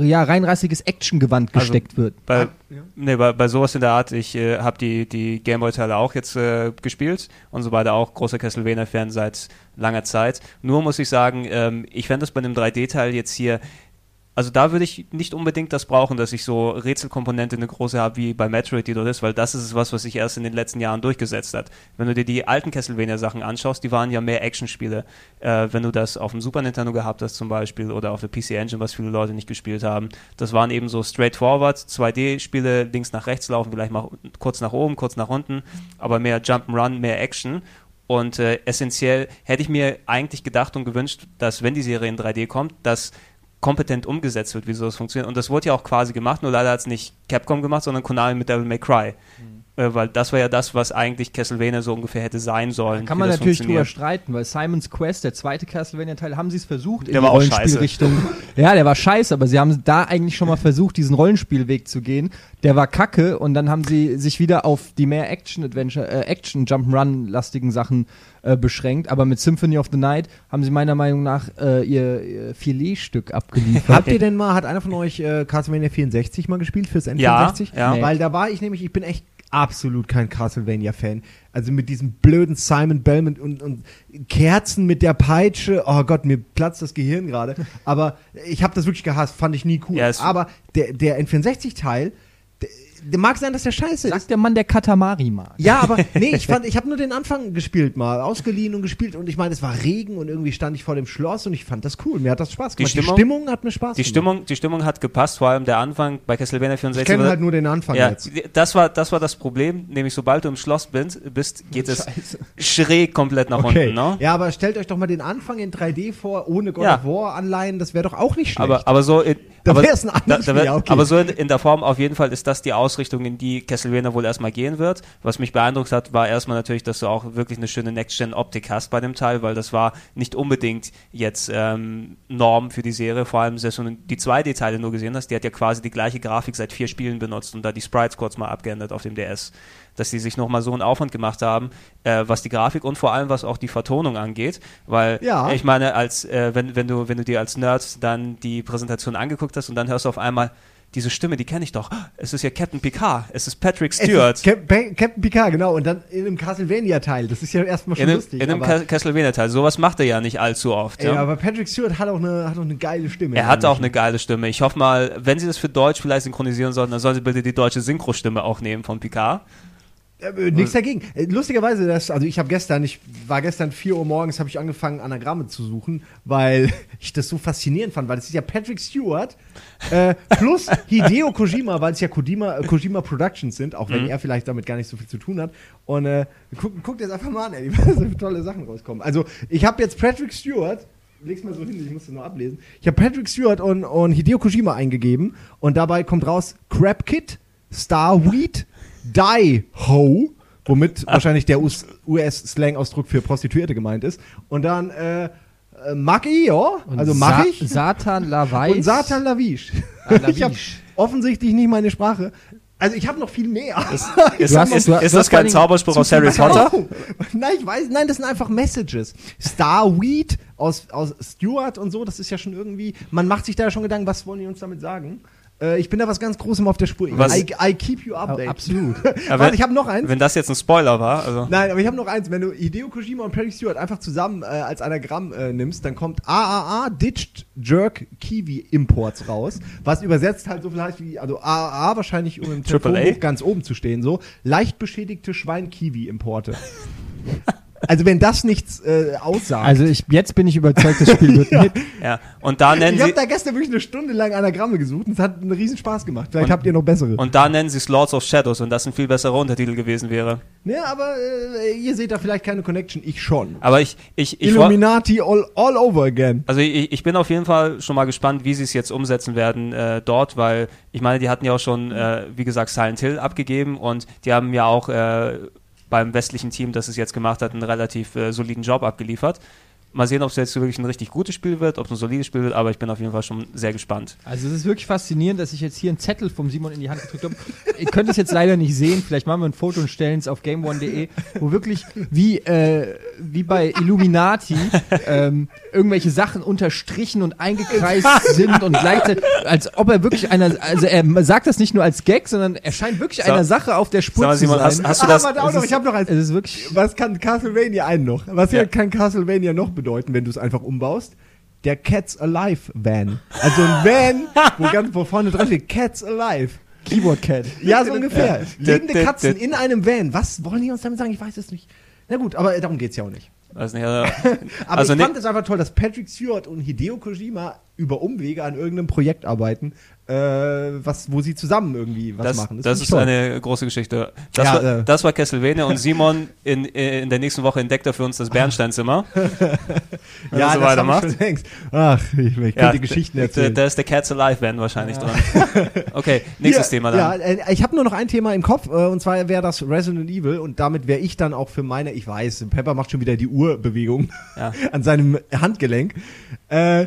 ja, reinrassiges Actiongewand
Also,
gesteckt wird.
Bei,
Ja.
nee, bei, bei sowas in der Art, ich äh, habe die, die Gameboy-Teile auch jetzt äh, gespielt und so beide auch großer Castlevania-Fan seit langer Zeit. Nur muss ich sagen, ähm, ich fände das bei einem 3D-Teil jetzt hier, also da würde ich nicht unbedingt das brauchen, dass ich so Rätselkomponente eine große habe wie bei Metroid, dort ist, weil das ist was, was sich erst in den letzten Jahren durchgesetzt hat. Wenn du dir die alten Castlevania-Sachen anschaust, die waren ja mehr Actionspiele. Äh, wenn du das auf dem Super Nintendo gehabt hast zum Beispiel oder auf der PC Engine, was viele Leute nicht gespielt haben, das waren eben so straightforward 2D-Spiele, links nach rechts laufen, vielleicht mal kurz nach oben, kurz nach unten, aber mehr Jump'n'Run, mehr Action. Und äh, essentiell hätte ich mir eigentlich gedacht und gewünscht, dass wenn die Serie in 3D kommt, dass kompetent umgesetzt wird, wie so das funktioniert. Und das wurde ja auch quasi gemacht, nur leider hat es nicht Capcom gemacht, sondern Konami mit Devil May Cry. Äh, weil das war ja das, was eigentlich Castlevania so ungefähr hätte sein sollen.
Kann
wie
man
das
natürlich drüber streiten, weil Simon's Quest, der zweite Castlevania-Teil, haben sie es versucht in
Der
die Rollenspielrichtung. Ja, der war scheiße, aber sie haben da eigentlich schon mal versucht, diesen Rollenspielweg zu gehen. Der war kacke und dann haben sie sich wieder auf die mehr Action-Adventure, äh, Action-Jump'n'Run-lastigen Sachen äh, beschränkt. Aber mit Symphony of the Night haben sie meiner Meinung nach äh, ihr, ihr Filetstück abgeliefert.
Habt ihr denn mal, hat einer von euch äh, Castlevania 64 mal gespielt fürs N64?
Ja, ja.
Nee.
Weil da war ich nämlich, ich bin echt absolut kein Castlevania-Fan. Also mit diesem blöden Simon Belmont und, und Kerzen mit der Peitsche. Oh Gott, mir platzt das Gehirn gerade. Aber ich habe das wirklich gehasst, fand ich nie cool.
Ja,
Aber der, der N64-Teil, der, der mag sein, dass der scheiße ist.
Sagt der Mann, der Katamari mag.
Ja, aber nee, ich fand, ich habe nur den Anfang gespielt mal, ausgeliehen und gespielt und ich meine, es war Regen und irgendwie stand ich vor dem Schloss und ich fand das cool. Mir hat das Spaß
Die
gemacht.
Stimmung-
die Stimmung hat mir Spaß
Die
gemacht.
Stimmung, die Stimmung hat gepasst, vor allem der Anfang bei Castlevania
Ich
64.
kenne
war-
halt nur den Anfang
ja,
jetzt.
das war, das war das Problem, nämlich sobald du im Schloss bist, bist geht es schräg komplett nach
Okay.
unten. Ne?
Ja, aber stellt euch doch mal den Anfang in 3D vor, ohne God
Ja.
of War Anleihen, das wäre doch auch nicht schlecht.
Aber, aber so in,
Da
aber,
wär's ein anderes
da, da wär,
Spiel, okay.
aber so in, in der Form auf jeden Fall ist das die Ausrichtung, in die Castlevania wohl erstmal gehen wird. Was mich beeindruckt hat, war erstmal natürlich, dass du auch wirklich eine schöne Next-Gen-Optik hast bei dem Teil, weil das war nicht unbedingt jetzt ähm, Norm für die Serie, vor allem selbst wenn du die 2D-Teile nur gesehen hast, die hat ja quasi die gleiche Grafik seit vier Spielen benutzt und da die Sprites kurz mal abgeändert auf dem DS. Dass sie sich nochmal so einen Aufwand gemacht haben, äh, was die Grafik und vor allem was auch die Vertonung angeht, weil
Ja.
ich meine, als äh, wenn, wenn du wenn du dir als Nerd dann die Präsentation angeguckt hast und dann hörst du auf einmal diese Stimme, die kenne ich doch. Es ist ja Captain Picard, es ist Patrick
Es
Stewart.
ist Cap Captain Picard, genau, und dann in einem Castlevania-Teil. Das ist ja erstmal schon
in
lustig.
in einem Castlevania-Teil. Sowas macht er ja nicht allzu oft. ja.
aber Patrick Stewart hat auch eine, hat auch eine geile Stimme.
er hat auch eine geile Stimme. Ich hoffe mal, wenn sie das für Deutsch vielleicht synchronisieren sollten, dann sollen sie bitte die deutsche Synchro-Stimme auch nehmen von Picard.
Äh, nichts dagegen. Äh, lustigerweise, das, also ich habe gestern, ich war gestern 4 Uhr morgens, habe ich angefangen, Anagramme zu suchen, weil ich das so faszinierend fand, weil es ist ja Patrick Stewart äh, plus Hideo Kojima, weil es ja Kojima, äh, Kojima Productions sind, auch wenn
Mhm.
er vielleicht damit gar nicht so viel zu tun hat. Und äh, guckt guck dir das einfach mal an, ey, was für tolle Sachen rauskommen. Also ich habe jetzt Patrick Stewart leg's mal so hin, ich muss das nur ablesen. Ich habe Patrick Stewart und, und Hideo Kojima eingegeben und dabei kommt raus Crab Kid, Starweed, Die Ho, womit wahrscheinlich der US- US-Slang-Ausdruck für Prostituierte gemeint ist. Und dann äh, äh, mag ich, ja, also mag
Sa
ich.
Satan Laweiß.
Und Satan Lavish.
Ah,
ich habe
Lavish.
offensichtlich nicht meine Sprache. Also ich habe noch viel mehr.
Ist,
hast-
ist,
hast-
ist
du
das kein Zauberspruch aus Harry Potter?
Oh, nein, ich weiß, nein, das sind einfach Messages. Starweed aus, aus Stewart und so, das ist ja schon irgendwie, man macht sich da schon Gedanken, was wollen die uns damit sagen? Äh, ich bin da was ganz Großem auf der Spur.
Was-
I, I keep you updated.
absolut.
Aber
Warte, ich habe noch eins.
Wenn das jetzt ein Spoiler war, also.
Nein, aber ich habe noch eins. Wenn du Hideo Kojima und Patrick Stewart einfach zusammen äh, als Anagramm äh, nimmst, dann kommt AAA Ditched Jerk Kiwi Imports raus, was übersetzt halt so viel heißt wie, also AAA wahrscheinlich, um im
Triple
ganz oben zu stehen, so leicht beschädigte Schwein-Kiwi Importe. Also wenn das nichts äh, aussagt.
Also ich, jetzt bin ich überzeugt, das Spiel wird ein Hit.
Ja. Und da nennen
ich habe
sie
da gestern wirklich eine Stunde lang Anagramme gesucht und es hat einen riesen Spaß gemacht. Vielleicht
Und-
habt ihr noch bessere.
und da nennen sie es Lords of Shadows und das ein viel besserer Untertitel gewesen wäre.
ja, aber äh, ihr seht da vielleicht keine Connection, ich schon.
Aber ich ich ich
Illuminati all, all over again.
also ich, ich bin auf jeden Fall schon mal gespannt, wie sie es jetzt umsetzen werden äh, dort, weil ich meine, die hatten ja auch schon, äh, wie gesagt, Silent Hill abgegeben und die haben ja auch äh, beim westlichen Team, das es jetzt gemacht hat, einen relativ äh, soliden Job abgeliefert. Mal sehen, ob es jetzt wirklich ein richtig gutes Spiel wird, ob es ein solides Spiel wird, aber ich bin auf jeden Fall schon sehr gespannt.
Also es ist wirklich faszinierend, dass ich jetzt hier einen Zettel vom Simon in die Hand gedrückt habe. Ihr könnt es jetzt leider nicht sehen, vielleicht machen wir ein Foto und stellen es auf gameone.de, wo wirklich wie, äh, wie bei Illuminati ähm, irgendwelche Sachen unterstrichen und eingekreist sind und gleichzeitig, als ob er wirklich einer, also er sagt das nicht nur als Gag, sondern er scheint wirklich
Sag-
einer Sache auf der Spur
mal,
zu
Simon,
sein.
hast, hast du
Ah,
das?
warte auch noch,
ist-
ich habe noch eins.
es ist wirklich
Was kann Castlevania einen noch? Was
Ja.
kann Castlevania noch bedeuten, wenn du es einfach umbaust? Der Cats Alive Van. Also ein Van, wo ganz wo vorne dran steht Cats Alive.
Keyboard Cat.
Ja, so ungefähr. Lebende
Der- der-
Katzen in einem Van. Was wollen die uns damit sagen? Ich weiß es nicht. Na gut, aber darum geht's ja auch nicht.
Also,
Aber
also
ich
ne-
fand es einfach toll, dass Patrick Stewart und Hideo Kojima über Umwege an irgendeinem Projekt arbeiten, äh, was, wo sie zusammen irgendwie was
das,
machen.
das
ich
ist
toll.
eine große Geschichte. Das,
Ja,
war,
äh.
das war Castlevania und Simon in, in der nächsten Woche entdeckt er für uns das Bernsteinzimmer. Wenn
ja,
so
das
weitermacht.
ich schon. Ach, ich, ich könnte Geschichten
d-
erzählen.
Da ist der Cats Alive Van wahrscheinlich dran. Okay, nächstes Thema dann.
Ja, äh, ich habe nur noch ein Thema im Kopf, äh, und zwar wäre das Resident Evil und damit wäre ich dann auch für meine, ich weiß, Pepper macht schon wieder die Uhrbewegung
Ja.
an seinem Handgelenk. Äh,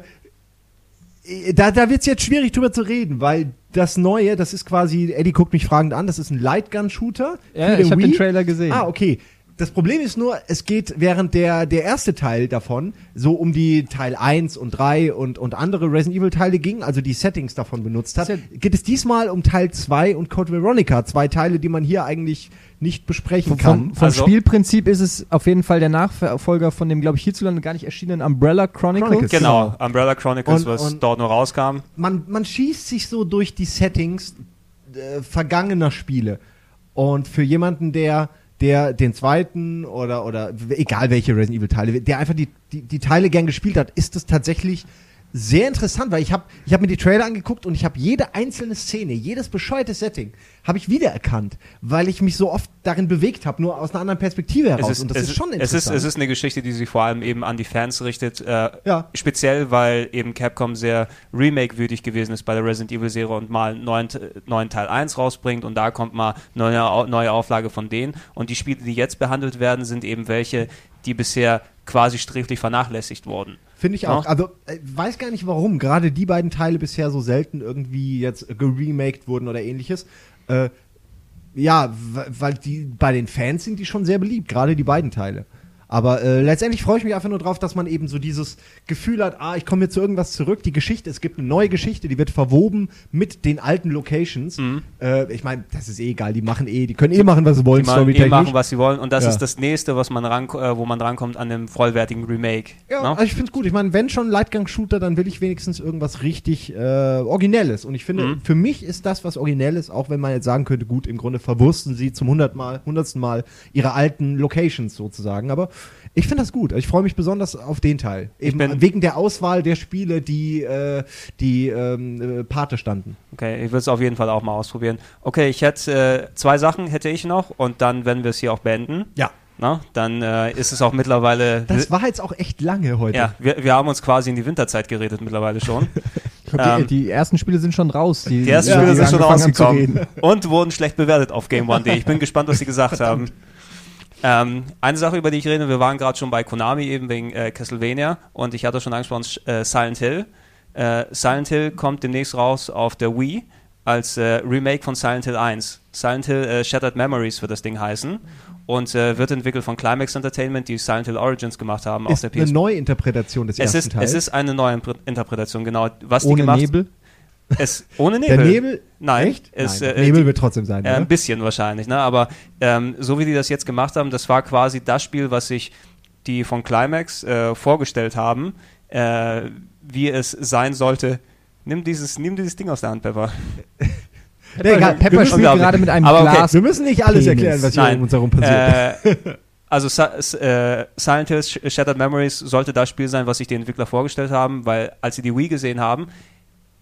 da da wird es jetzt schwierig drüber zu reden, weil das Neue, das ist quasi, Eddie guckt mich fragend an, das ist ein Lightgun-Shooter.
Ja, ich habe den Trailer gesehen.
Ah, okay. Das Problem ist nur, es geht während der, der erste Teil davon so um die Teil 1 und 3 und, und andere Resident Evil Teile ging, also die Settings davon benutzt hat, geht es diesmal um Teil 2 und Code Veronica, zwei Teile, die man hier eigentlich nicht besprechen kann.
Vom, vom
Also-
Spielprinzip ist es auf jeden Fall der Nachfolger von dem, glaube ich, hierzulande gar nicht erschienenen Umbrella Chronicles.
Chronicles.
Genau, Umbrella Chronicles,
Und-
was
und-
dort nur rauskam.
Man, man schießt sich so durch die Settings äh, vergangener Spiele. Und für jemanden, der der den zweiten oder oder egal welche Resident Evil Teile, der einfach die, die, die Teile gern gespielt hat, ist es tatsächlich sehr interessant, weil ich habe ich hab mir die Trailer angeguckt und ich habe jede einzelne Szene, jedes bescheuerte Setting, habe ich wiedererkannt, weil ich mich so oft darin bewegt habe, nur aus einer anderen Perspektive heraus.
Es ist,
und das
es,
ist schon
es
interessant.
ist, es ist eine Geschichte, die sich vor allem eben an die Fans richtet. Äh,
Ja.
Speziell, weil eben Capcom sehr remake-wütig gewesen ist bei der Resident Evil-Serie und mal einen neuen, neuen Teil 1 rausbringt und da kommt mal eine neue, Au- neue Auflage von denen. Und die Spiele, die jetzt behandelt werden, sind eben welche, die bisher quasi sträflich vernachlässigt wurden.
Finde ich auch.
Ja.
Also, äh, weiß gar nicht, warum gerade die beiden Teile bisher so selten irgendwie jetzt geremaked wurden oder ähnliches. Äh, ja, weil die bei den Fans sind die schon sehr beliebt, gerade die beiden Teile. Aber äh, letztendlich freue ich mich einfach nur drauf, dass man eben so dieses Gefühl hat, ah, ich komme jetzt zu irgendwas zurück. Die Geschichte, es gibt eine neue Geschichte, die wird verwoben mit den alten Locations. Äh, ich meine, das ist eh egal, die machen eh, die können eh machen, was sie wollen,
Die machen, eh machen, was sie wollen und das
Ja.
ist das nächste, was man ran, äh, wo man rankommt an einem vollwertigen Remake.
Ja,
Ne?
also ich finde es gut. Ich meine, wenn schon Lightgang-Shooter, dann will ich wenigstens irgendwas richtig äh, Originelles. Und ich finde,
Mhm.
für mich ist das was Originelles, auch wenn man jetzt sagen könnte, gut, im Grunde verwursten sie zum hundertmal, hundertsten Mal ihre alten Locations sozusagen. Aber ich finde das gut. Ich freue mich besonders auf den Teil. Eben wegen der Auswahl der Spiele, die, äh, die ähm, äh, Pate standen.
Okay, ich will es auf jeden Fall auch mal ausprobieren. Okay, ich hätte äh, zwei Sachen hätte ich noch und dann werden wir es hier auch beenden.
Ja.
Na, dann äh, ist es auch mittlerweile.
Das war jetzt auch echt lange heute.
ja, wir, wir haben uns quasi in die Winterzeit geredet mittlerweile schon.
Ich glaub, die,
Ähm,
die ersten Spiele sind schon raus. Die,
Die ersten
Ja,
Spiele
die
sind schon rausgekommen und wurden schlecht bewertet auf Game One Day. Ich bin gespannt, was sie gesagt haben. Ähm, eine Sache, über die ich rede, wir waren gerade schon bei Konami eben wegen äh, Castlevania und ich hatte schon angesprochen, äh, Silent Hill. Äh, Silent Hill kommt demnächst raus auf der Wii als äh, Remake von Silent Hill 1. Silent Hill äh, Shattered Memories wird das Ding heißen und äh, wird entwickelt von Climax Entertainment, die Silent Hill Origins gemacht haben auf
Ist
der
eine
PS.
Neuinterpretation des
Es
ersten
ist,
Teils.
es ist eine neue Impre- Interpretation, genau. Was die
Ohne
gemacht
Nebel.
Es, ohne Nebel.
der Nebel?
Nein,
Echt?
es,
Nein,
äh,
Nebel
die-
wird trotzdem sein,
Äh, ein bisschen wahrscheinlich, ne? aber ähm, so wie die das jetzt gemacht haben, das war quasi das Spiel, was sich die von Climax äh, vorgestellt haben, äh, wie es sein sollte. Nimm dieses, nimm dieses Ding aus der Hand, Pepper.
Nee, egal.
Pepper spielt gerade mit einem
Aber okay,
Glas.
Wir müssen nicht alles
Penis.
erklären, was hier
Nein.
um uns herum passiert.
Äh, also äh, Silent Hill Sh- Shattered Memories sollte das Spiel sein, was sich die Entwickler vorgestellt haben, weil als sie die Wii gesehen haben,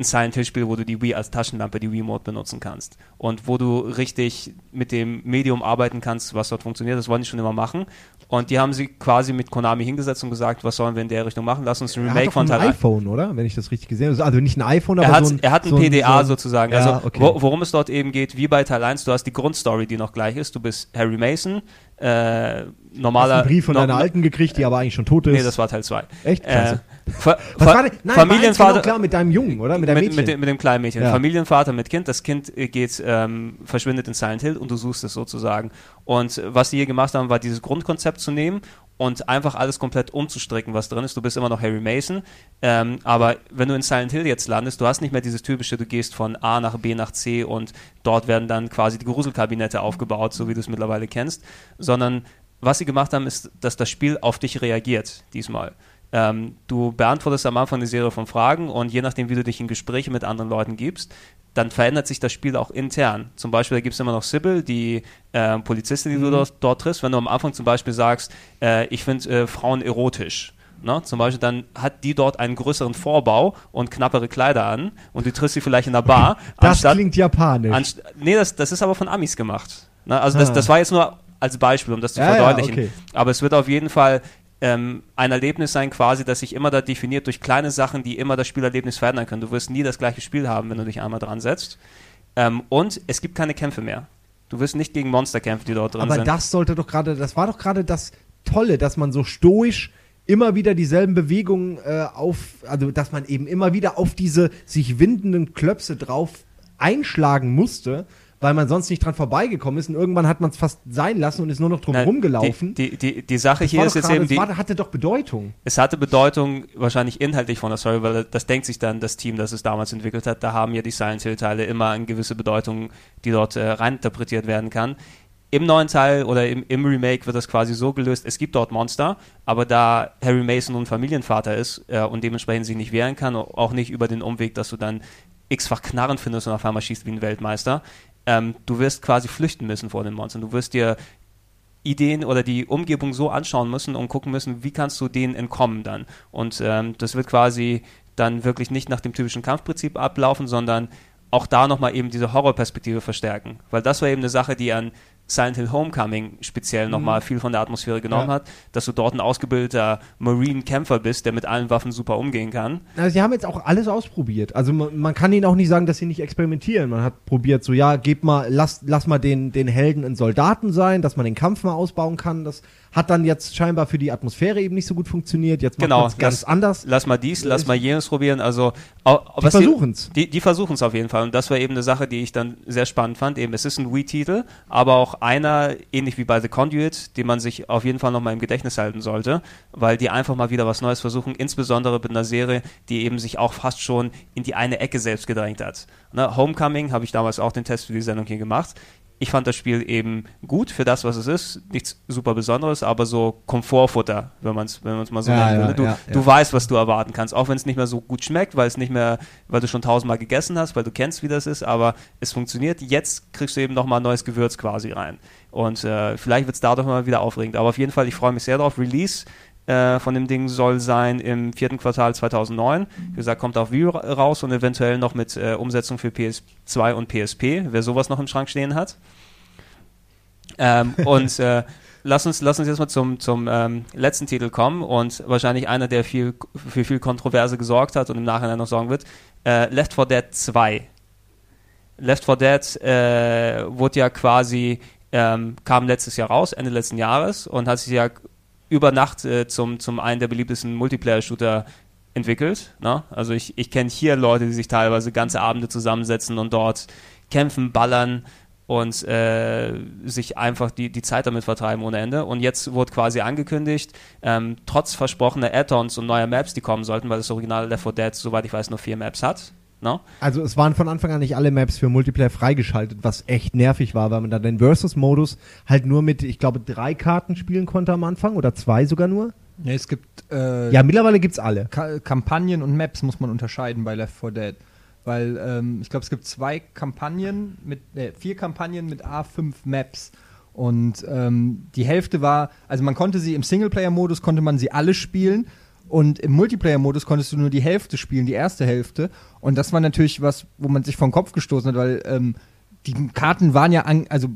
ein Silent Hill Spiel, wo du die Wii als Taschenlampe, die Wii Mode benutzen kannst und wo du richtig mit dem Medium arbeiten kannst, was dort funktioniert, das wollen die schon immer machen und die haben sie quasi mit Konami hingesetzt und gesagt, was sollen wir in der Richtung machen, lass uns ein Remake von Teil 1
iPhone, oder? Wenn ich das richtig gesehen habe. Also nicht ein iPhone, aber
er hat,
so ein,
er hat ein
so
PDA
so
sozusagen.
Ja,
also
okay.
wo, worum es dort eben geht, wie bei Teil 1, du hast die Grundstory, die noch gleich ist. Du bist Harry Mason, äh,
Hast
normaler.
einen Brief von
no-
deiner Alten gekriegt, die aber eigentlich schon tot ist.
Nee, das war Teil 2.
Echt?
Äh. Fa
Was
Fa
war denn? Nein,
Familienvater.
Genau klar, mit deinem Jungen, oder? Mit deinem
mit,
Mädchen.
mit, dem, mit dem kleinen Mädchen.
Ja.
Familienvater mit Kind. Das Kind äh, geht, ähm, verschwindet in Silent Hill und du suchst es sozusagen. Und äh, was die hier gemacht haben, war dieses Grundkonzept zu nehmen und einfach alles komplett umzustricken, was drin ist. Du bist immer noch Harry Mason, ähm, aber wenn du in Silent Hill jetzt landest, du hast nicht mehr dieses typische, du gehst von A nach B nach C und dort werden dann quasi die Gruselkabinette aufgebaut, so wie du es mittlerweile kennst, sondern was sie gemacht haben, ist, dass das Spiel auf dich reagiert diesmal. Ähm, du beantwortest am Anfang eine Serie von Fragen und je nachdem, wie du dich in Gespräche mit anderen Leuten gibst, dann verändert sich das Spiel auch intern. Zum Beispiel, da gibt es immer noch Sybil, die äh, Polizistin, die du dort, dort triffst. Wenn du am Anfang zum Beispiel sagst, äh, ich finde äh, Frauen erotisch, Ne? Zum Beispiel, dann hat die dort einen größeren Vorbau und knappere Kleider an und du triffst sie vielleicht in einer Bar.
das
anstatt,
klingt japanisch.
anst nee, das, das ist aber von Amis gemacht. Ne? Also das,
Ah.
das war jetzt nur als Beispiel, um das zu
Ja, ja,
verdeutlichen.
okay.
Aber es wird auf jeden Fall ähm, ein Erlebnis sein, quasi, das sich immer da definiert durch kleine Sachen, die immer das Spielerlebnis verändern können. Du wirst nie das gleiche Spiel haben, wenn du dich einmal dran setzt. Ähm, und es gibt keine Kämpfe mehr. Du wirst nicht gegen Monster kämpfen, die dort drin
aber
sind.
das sollte doch gerade, das war doch gerade das Tolle, dass man so stoisch immer wieder dieselben Bewegungen äh, auf, also dass man eben immer wieder auf diese sich windenden Klöpse drauf einschlagen musste, weil man sonst nicht dran vorbeigekommen ist und irgendwann hat man es fast sein lassen und ist nur noch drum
Na,
rumgelaufen.
Die, die, die, die Sache
Das
hier ist jetzt
gerade-
eben, die,
war, hatte doch Bedeutung.
es hatte Bedeutung wahrscheinlich inhaltlich von der Story, weil das denkt sich dann das Team, das es damals entwickelt hat. Da haben ja die Silent Hill Teile immer eine gewisse Bedeutung, die dort äh, reininterpretiert werden kann. Im neuen Teil oder im, im Remake wird das quasi so gelöst, es gibt dort Monster, aber da Harry Mason nun Familienvater ist äh, und dementsprechend sich nicht wehren kann, auch nicht über den Umweg, dass du dann x-fach Knarren findest und auf einmal schießt wie ein Weltmeister, ähm, du wirst quasi flüchten müssen vor den Monstern. Du wirst dir Ideen oder die Umgebung so anschauen müssen und gucken müssen, wie kannst du denen entkommen dann. Und ähm, das wird quasi dann wirklich nicht nach dem typischen Kampfprinzip ablaufen, sondern auch da nochmal eben diese Horrorperspektive verstärken. Weil das war eben eine Sache, die an Silent Hill Homecoming speziell nochmal viel von der Atmosphäre genommen
Ja.
hat, dass du dort ein ausgebildeter Marine-Kämpfer bist, der mit allen Waffen super umgehen kann.
Also sie haben jetzt auch alles ausprobiert. Also man, man kann ihnen auch nicht sagen, dass sie nicht experimentieren. Man hat probiert, so ja, gebt mal, lass, lass mal den, den Helden ein Soldaten sein, dass man den Kampf mal ausbauen kann. Das hat dann jetzt scheinbar für die Atmosphäre eben nicht so gut funktioniert. Jetzt macht
Genau,
es ganz
lass-
anders.
Lass mal dies, lass mal jenes probieren. Also,
Die
was
versuchen's.
Die, die versuchen es auf jeden Fall. Und das war eben eine Sache, die ich dann sehr spannend fand. Eben, es ist ein Wii-Titel, aber auch einer, ähnlich wie bei The Conduit, den man sich auf jeden Fall nochmal im Gedächtnis halten sollte, weil die einfach mal wieder was Neues versuchen, insbesondere mit einer Serie, die eben sich auch fast schon in die eine Ecke selbst gedrängt hat. Ne, Homecoming habe ich damals auch den Test für die Sendung hier gemacht. Ich fand das Spiel eben gut für das, was es ist. Nichts super Besonderes, aber so Komfortfutter, wenn man es wenn man's mal so
Ja,
nennen
ja.
Du,
ja,
du weißt, was du erwarten kannst, auch wenn es nicht mehr so gut schmeckt, weil es nicht mehr, weil du schon tausendmal gegessen hast, weil du kennst, wie das ist, aber es funktioniert. Jetzt kriegst du eben nochmal ein neues Gewürz quasi rein. Und äh, vielleicht wird es dadurch mal wieder aufregend. Aber auf jeden Fall, ich freue mich sehr drauf. Release äh, von dem Ding soll sein im vierten Quartal 2009. Wie gesagt, kommt auf Wii ra- raus und eventuell noch mit äh, Umsetzung für PS2 und PSP, wer sowas noch im Schrank stehen hat. Ähm, und äh, lass, uns, lass uns jetzt mal zum, zum ähm, letzten Titel kommen und wahrscheinlich einer, der viel, für viel Kontroverse gesorgt hat und im Nachhinein noch sorgen wird. Äh, Left 4 Dead 2. Left 4 Dead äh, wurde ja quasi, ähm, kam letztes Jahr raus, Ende letzten Jahres und hat sich ja über Nacht äh, zum, zum einen der beliebtesten Multiplayer-Shooter entwickelt. Ne? Also ich, ich kenne hier Leute, die sich teilweise ganze Abende zusammensetzen und dort kämpfen, ballern und äh, sich einfach die, die Zeit damit vertreiben ohne Ende. Und jetzt wurde quasi angekündigt, ähm, trotz versprochener Add-ons und neuer Maps, die kommen sollten, weil das originale Left 4 Dead, soweit ich weiß, nur vier Maps hat. Ne?
Also es waren von Anfang an nicht alle Maps für Multiplayer freigeschaltet, was echt nervig war, weil man dann den Versus-Modus halt nur mit, ich glaube, drei Karten spielen konnte am Anfang oder zwei sogar nur.
Ja, es gibt äh,
Ja, mittlerweile gibt's alle.
Ka Kampagnen und Maps muss man unterscheiden bei Left 4 Dead. Weil ähm, ich glaube, es gibt zwei Kampagnen mit, äh, vier Kampagnen mit A5 Maps. Und ähm, die Hälfte war, also man konnte sie im Singleplayer-Modus, konnte man sie alle spielen. Und im Multiplayer-Modus konntest du nur die Hälfte spielen, die erste Hälfte. Und das war natürlich was, wo man sich vom Kopf gestoßen hat, weil ähm, die Karten waren ja an, also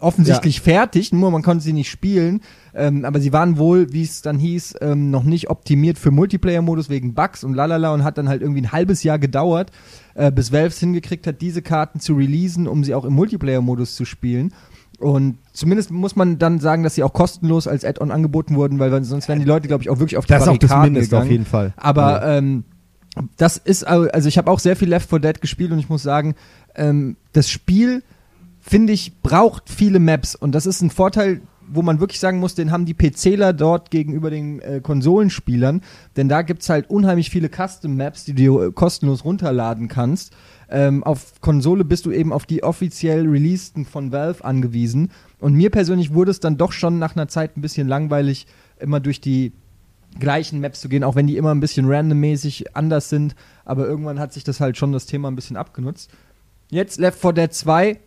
offensichtlich fertig, nur man konnte sie nicht spielen. Ähm, aber sie waren wohl, wie es dann hieß, ähm, noch nicht optimiert für Multiplayer-Modus wegen Bugs und lalala und hat dann halt irgendwie ein halbes Jahr gedauert, äh, bis Valve es hingekriegt hat, diese Karten zu releasen, um sie auch im Multiplayer-Modus zu spielen. Und zumindest muss man dann sagen, dass sie auch kostenlos als Add-on angeboten wurden, weil sonst wären die Leute, glaube ich, auch wirklich auf die
Das ist auch das
gegangen.
auf jeden Fall.
Aber ähm, das ist, also ich habe auch sehr viel Left 4 Dead gespielt und ich muss sagen, ähm, das Spiel, finde ich, braucht viele Maps und das ist ein Vorteil, wo man wirklich sagen muss, den haben die PCler dort gegenüber den äh, Konsolenspielern, denn da gibt's halt unheimlich viele Custom-Maps, die du äh, kostenlos runterladen kannst. Ähm, auf Konsole bist du eben auf die offiziell releaseden von Valve angewiesen und mir persönlich wurde es dann doch schon nach einer Zeit ein bisschen langweilig, immer durch die gleichen Maps zu gehen, auch wenn die immer ein bisschen randommäßig anders sind. Aber irgendwann hat sich das halt schon das Thema ein bisschen abgenutzt. Jetzt Left 4 Dead 2.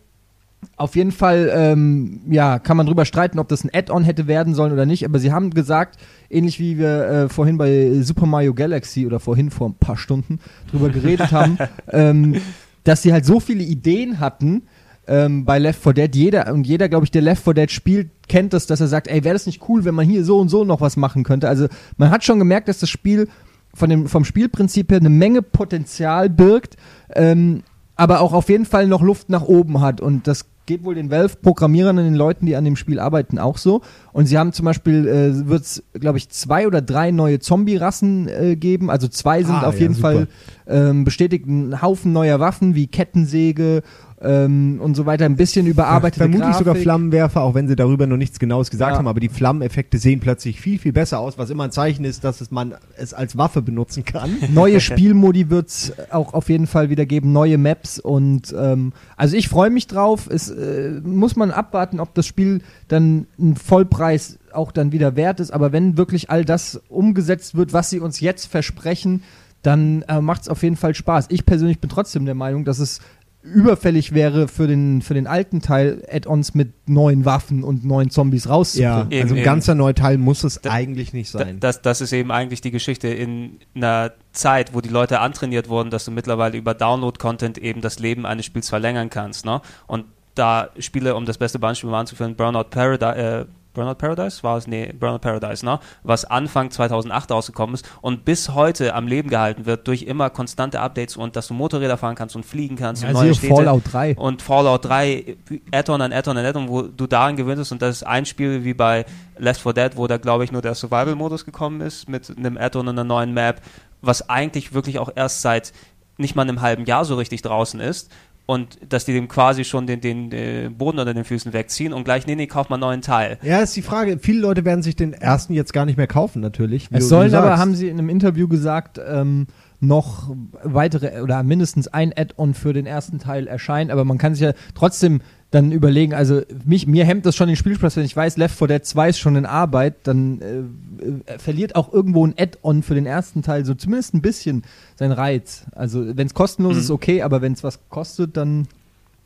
Auf jeden Fall, ähm, ja, kann man drüber streiten, ob das ein Add-on hätte werden sollen oder nicht. Aber sie haben gesagt, ähnlich wie wir äh, vorhin bei Super Mario Galaxy oder vorhin vor ein paar Stunden drüber geredet haben, ähm, dass sie halt so viele Ideen hatten, ähm, bei Left 4 Dead. Jeder und jeder, glaube ich, der Left 4 Dead spielt, kennt das, dass er sagt, ey, wäre das nicht cool, wenn man hier so und so noch was machen könnte. Also man hat schon gemerkt, dass das Spiel von dem, vom Spielprinzip her eine Menge Potenzial birgt, ähm, aber auch auf jeden Fall noch Luft nach oben hat. Und das geht wohl den Valve-Programmierern und den Leuten, die an dem Spiel arbeiten, auch so. Und sie haben zum Beispiel, äh, wird es, glaube ich, zwei oder drei neue Zombie-Rassen äh, geben. Also zwei sind
Ah,
auf
ja,
jeden
super.
Fall ähm, bestätigt. Ein Haufen neuer Waffen wie Kettensäge ähm, und so weiter. Ein bisschen überarbeitete
Vermutlich sogar
Grafik.
Flammenwerfer, auch wenn sie darüber noch nichts Genaues gesagt
Ja.
haben, aber die Flammeneffekte sehen plötzlich viel, viel besser aus, was immer ein Zeichen ist, dass es man es als Waffe benutzen kann.
Neue Spielmodi wird es auch auf jeden Fall wieder geben, neue Maps und ähm, also ich freue mich drauf. Es äh, muss man abwarten, ob das Spiel dann ein Vollpreis auch dann wieder wert ist. Aber wenn wirklich all das umgesetzt wird, was sie uns jetzt versprechen, dann äh, macht es auf jeden Fall Spaß. Ich persönlich bin trotzdem der Meinung, dass es überfällig wäre für den, für den alten Teil Add-ons mit neuen Waffen und neuen Zombies
Ja,
rauszubringen.
Eben,
also ein
eben.
ganzer neuer Teil muss es
Da-
eigentlich nicht
Da,
sein.
das, das ist eben eigentlich die Geschichte in einer Zeit, wo die Leute antrainiert wurden, dass du mittlerweile über Download-Content eben das Leben eines Spiels verlängern kannst. Ne? Und da Spiele, um das beste Beispiel mal anzuführen, Burnout Paradise, äh, Burnout Paradise war es? Nee, Burnout Paradise, ne? Was Anfang 2008 rausgekommen ist und bis heute am Leben gehalten wird durch immer konstante Updates und dass du Motorräder fahren kannst und fliegen kannst
Ja,
und neue Städte
Fallout 3.
und Fallout 3 Add-on an Add-on an Add-on, wo du daran gewöhnt bist und das ist ein Spiel wie bei Left 4 Dead, wo da glaube ich nur der Survival-Modus gekommen ist mit einem Add-on und einer neuen Map, was eigentlich wirklich auch erst seit nicht mal einem halben Jahr so richtig draußen ist und dass die dem quasi schon den, den äh, Boden unter den Füßen wegziehen und gleich, nee, nee, kauf mal einen neuen Teil.
Ja, ist die Frage. Viele Leute werden sich den ersten jetzt gar nicht mehr kaufen, natürlich.
Es sollen aber, haben sie in einem Interview gesagt, ähm, noch weitere oder mindestens ein Add-on für den ersten Teil erscheinen, aber man kann sich ja trotzdem dann überlegen, also mich, mir hemmt das schon den Spielspaß, wenn ich weiß, Left 4 Dead 2 ist schon in Arbeit, dann äh, äh, verliert auch irgendwo ein Add-on für den ersten Teil so zumindest ein bisschen seinen Reiz. Also wenn es kostenlos
Mhm.
ist, okay, aber wenn es was kostet, dann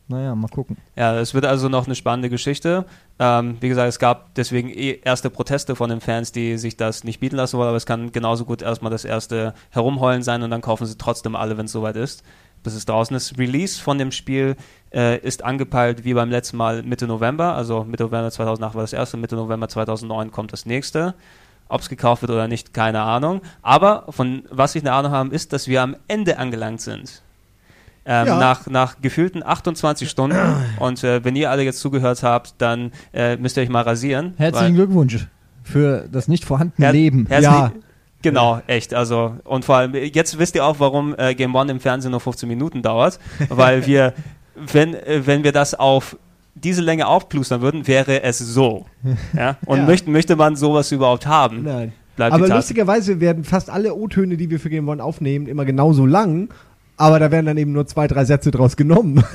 naja, mal gucken.
Ja, es wird also noch eine spannende Geschichte. Ähm, wie gesagt, es gab deswegen eh erste Proteste von den Fans, die sich das nicht bieten lassen wollen, aber es kann genauso gut erstmal das erste Herumheulen sein und dann kaufen sie trotzdem alle, wenn es soweit ist, bis es draußen ist. Release von dem Spiel äh, ist angepeilt wie beim letzten Mal Mitte November, also Mitte November 2008 war das erste, Mitte November 2009 kommt das nächste. Ob es gekauft wird oder nicht, keine Ahnung. Aber von was ich eine Ahnung habe, ist, dass wir am Ende angelangt sind. Ähm,
Ja.
nach, nach gefühlten 28 Stunden. Und äh, wenn ihr alle jetzt zugehört habt, dann äh, müsst ihr euch mal rasieren.
Herzlichen Glückwunsch für das nicht vorhandene
Her
Leben.
Herzlich,
Ja.
Genau, echt. Also und vor allem jetzt wisst ihr auch, warum äh, Game One im Fernsehen nur 15 Minuten dauert, weil wir, wenn äh, wenn wir das auf diese Länge aufplustern würden, wäre es so. Ja? Und
Ja.
Möchte, möchte man sowas überhaupt haben?
Nein.
Bleibt
Aber lustigerweise werden fast alle O-Töne, die wir für Game One aufnehmen, immer genauso lang. Aber da werden dann eben nur zwei, drei Sätze draus genommen.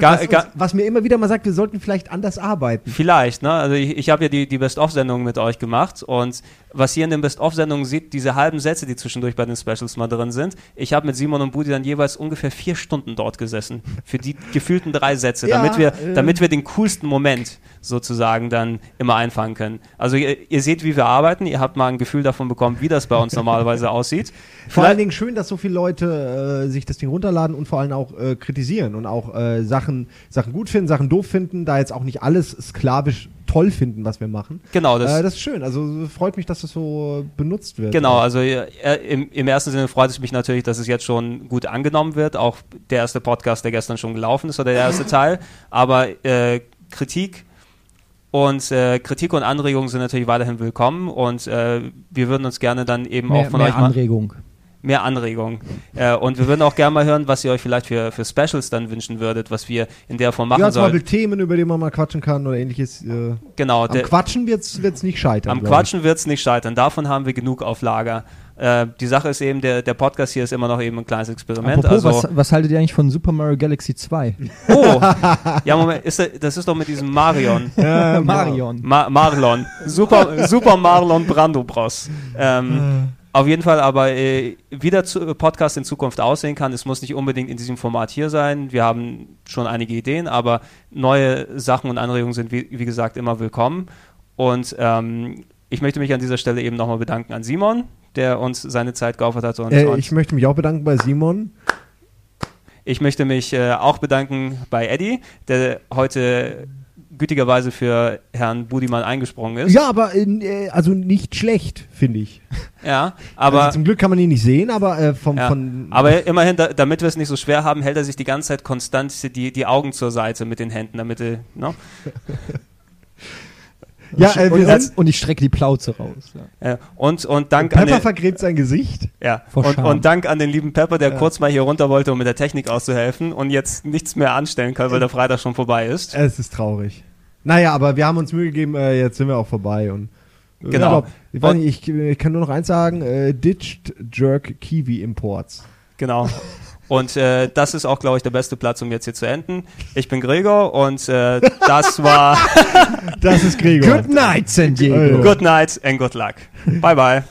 Was, was, was mir immer wieder mal sagt, wir sollten vielleicht anders arbeiten.
Vielleicht, ne? Also ich, ich habe ja die, die Best-of-Sendung mit euch gemacht und was ihr in den Best-of-Sendungen seht, diese halben Sätze, die zwischendurch bei den Specials mal drin sind. Ich habe mit Simon und Budi dann jeweils ungefähr vier Stunden dort gesessen für die gefühlten drei Sätze,
Ja,
damit wir,
äh.
damit wir den coolsten Moment sozusagen dann immer einfangen können. Also ihr, ihr seht, wie wir arbeiten, ihr habt mal ein Gefühl davon bekommen, wie das bei uns normalerweise aussieht.
Vor allen Dingen schön, dass so viele Leute äh, sich das Ding runterladen und vor allem auch äh, kritisieren und auch äh, Sachen, Sachen gut finden, Sachen doof finden, da jetzt auch nicht alles sklavisch toll finden, was wir machen.
Genau, das,
äh, das ist schön. Also freut mich, dass das so benutzt wird.
Genau, also äh, im, im ersten Sinne freut es mich natürlich, dass es jetzt schon gut angenommen wird. Auch der erste Podcast, der gestern schon gelaufen ist, oder der erste Teil. Aber äh, Kritik und äh, Kritik und Anregungen sind natürlich weiterhin willkommen und äh, wir würden uns gerne dann eben
Mehr,
auch von
mehr
euch mal
Anregung.
Mehr Anregungen. Äh, und wir würden auch gerne mal hören, was ihr euch vielleicht für, für Specials dann wünschen würdet, was wir in der Form machen
Ja, zum
sollen.
Beispiel Themen, über die man mal quatschen kann oder ähnliches. Äh,
Genau,
am Quatschen wird es nicht scheitern.
Am. Quatschen wird es nicht scheitern. Davon haben wir genug auf Lager. Äh, die Sache ist eben, der, der Podcast hier ist immer noch eben ein kleines Experiment.
Apropos,
also,
was, was haltet ihr eigentlich von Super Mario Galaxy 2?
oh, ja, Moment, ist, das- das ist doch mit diesem Marion.
Marion.
Ma Marlon. Super, Super Marlon Brando Bros. Ähm, auf jeden Fall aber, äh, wie der Podcast in Zukunft aussehen kann, es muss nicht unbedingt in diesem Format hier sein. Wir haben schon einige Ideen, aber neue Sachen und Anregungen sind, wie, wie gesagt, immer willkommen. Und ähm, ich möchte mich an dieser Stelle eben nochmal bedanken an Simon, der uns seine Zeit geopfert hat. Und,
Äh,
und
ich möchte mich auch bedanken bei Simon.
ich möchte mich äh, auch bedanken bei Eddie, der heute gütigerweise für Herrn Budiman eingesprungen ist.
Ja, aber äh, also nicht schlecht, finde ich.
Ja, aber,
also zum Glück kann man ihn nicht sehen, aber äh, vom,
ja,
von
aber immerhin, da, damit wir es nicht so schwer haben, hält er sich die ganze Zeit konstant die, die Augen zur Seite mit den Händen, damit er, no?
ja,
und,
äh, wir
und,
sind,
und ich strecke die Plauze raus. Ja.
äh, und, und Dank an
Pepper
den,
vergräbt sein Gesicht.
ja,
Vor
und, und Dank an den lieben Pepper, der
Ja.
kurz mal hier runter wollte, um mit der Technik auszuhelfen und jetzt nichts mehr anstellen kann, weil der Freitag schon vorbei ist.
Es ist traurig. Naja, aber wir haben uns Mühe gegeben, äh, jetzt sind wir auch vorbei und äh,
Genau.
Ich, glaub, ich, weiß
Und-
nicht, ich, ich kann nur noch eins sagen, äh, ditched Jerk Kiwi Imports.
Genau. Und äh, das ist auch, glaube ich, der beste Platz, um jetzt hier zu enden. Ich bin Gregor und äh, das war
Das ist Gregor.
Good night, San Diego.
Good night and good luck. Bye bye.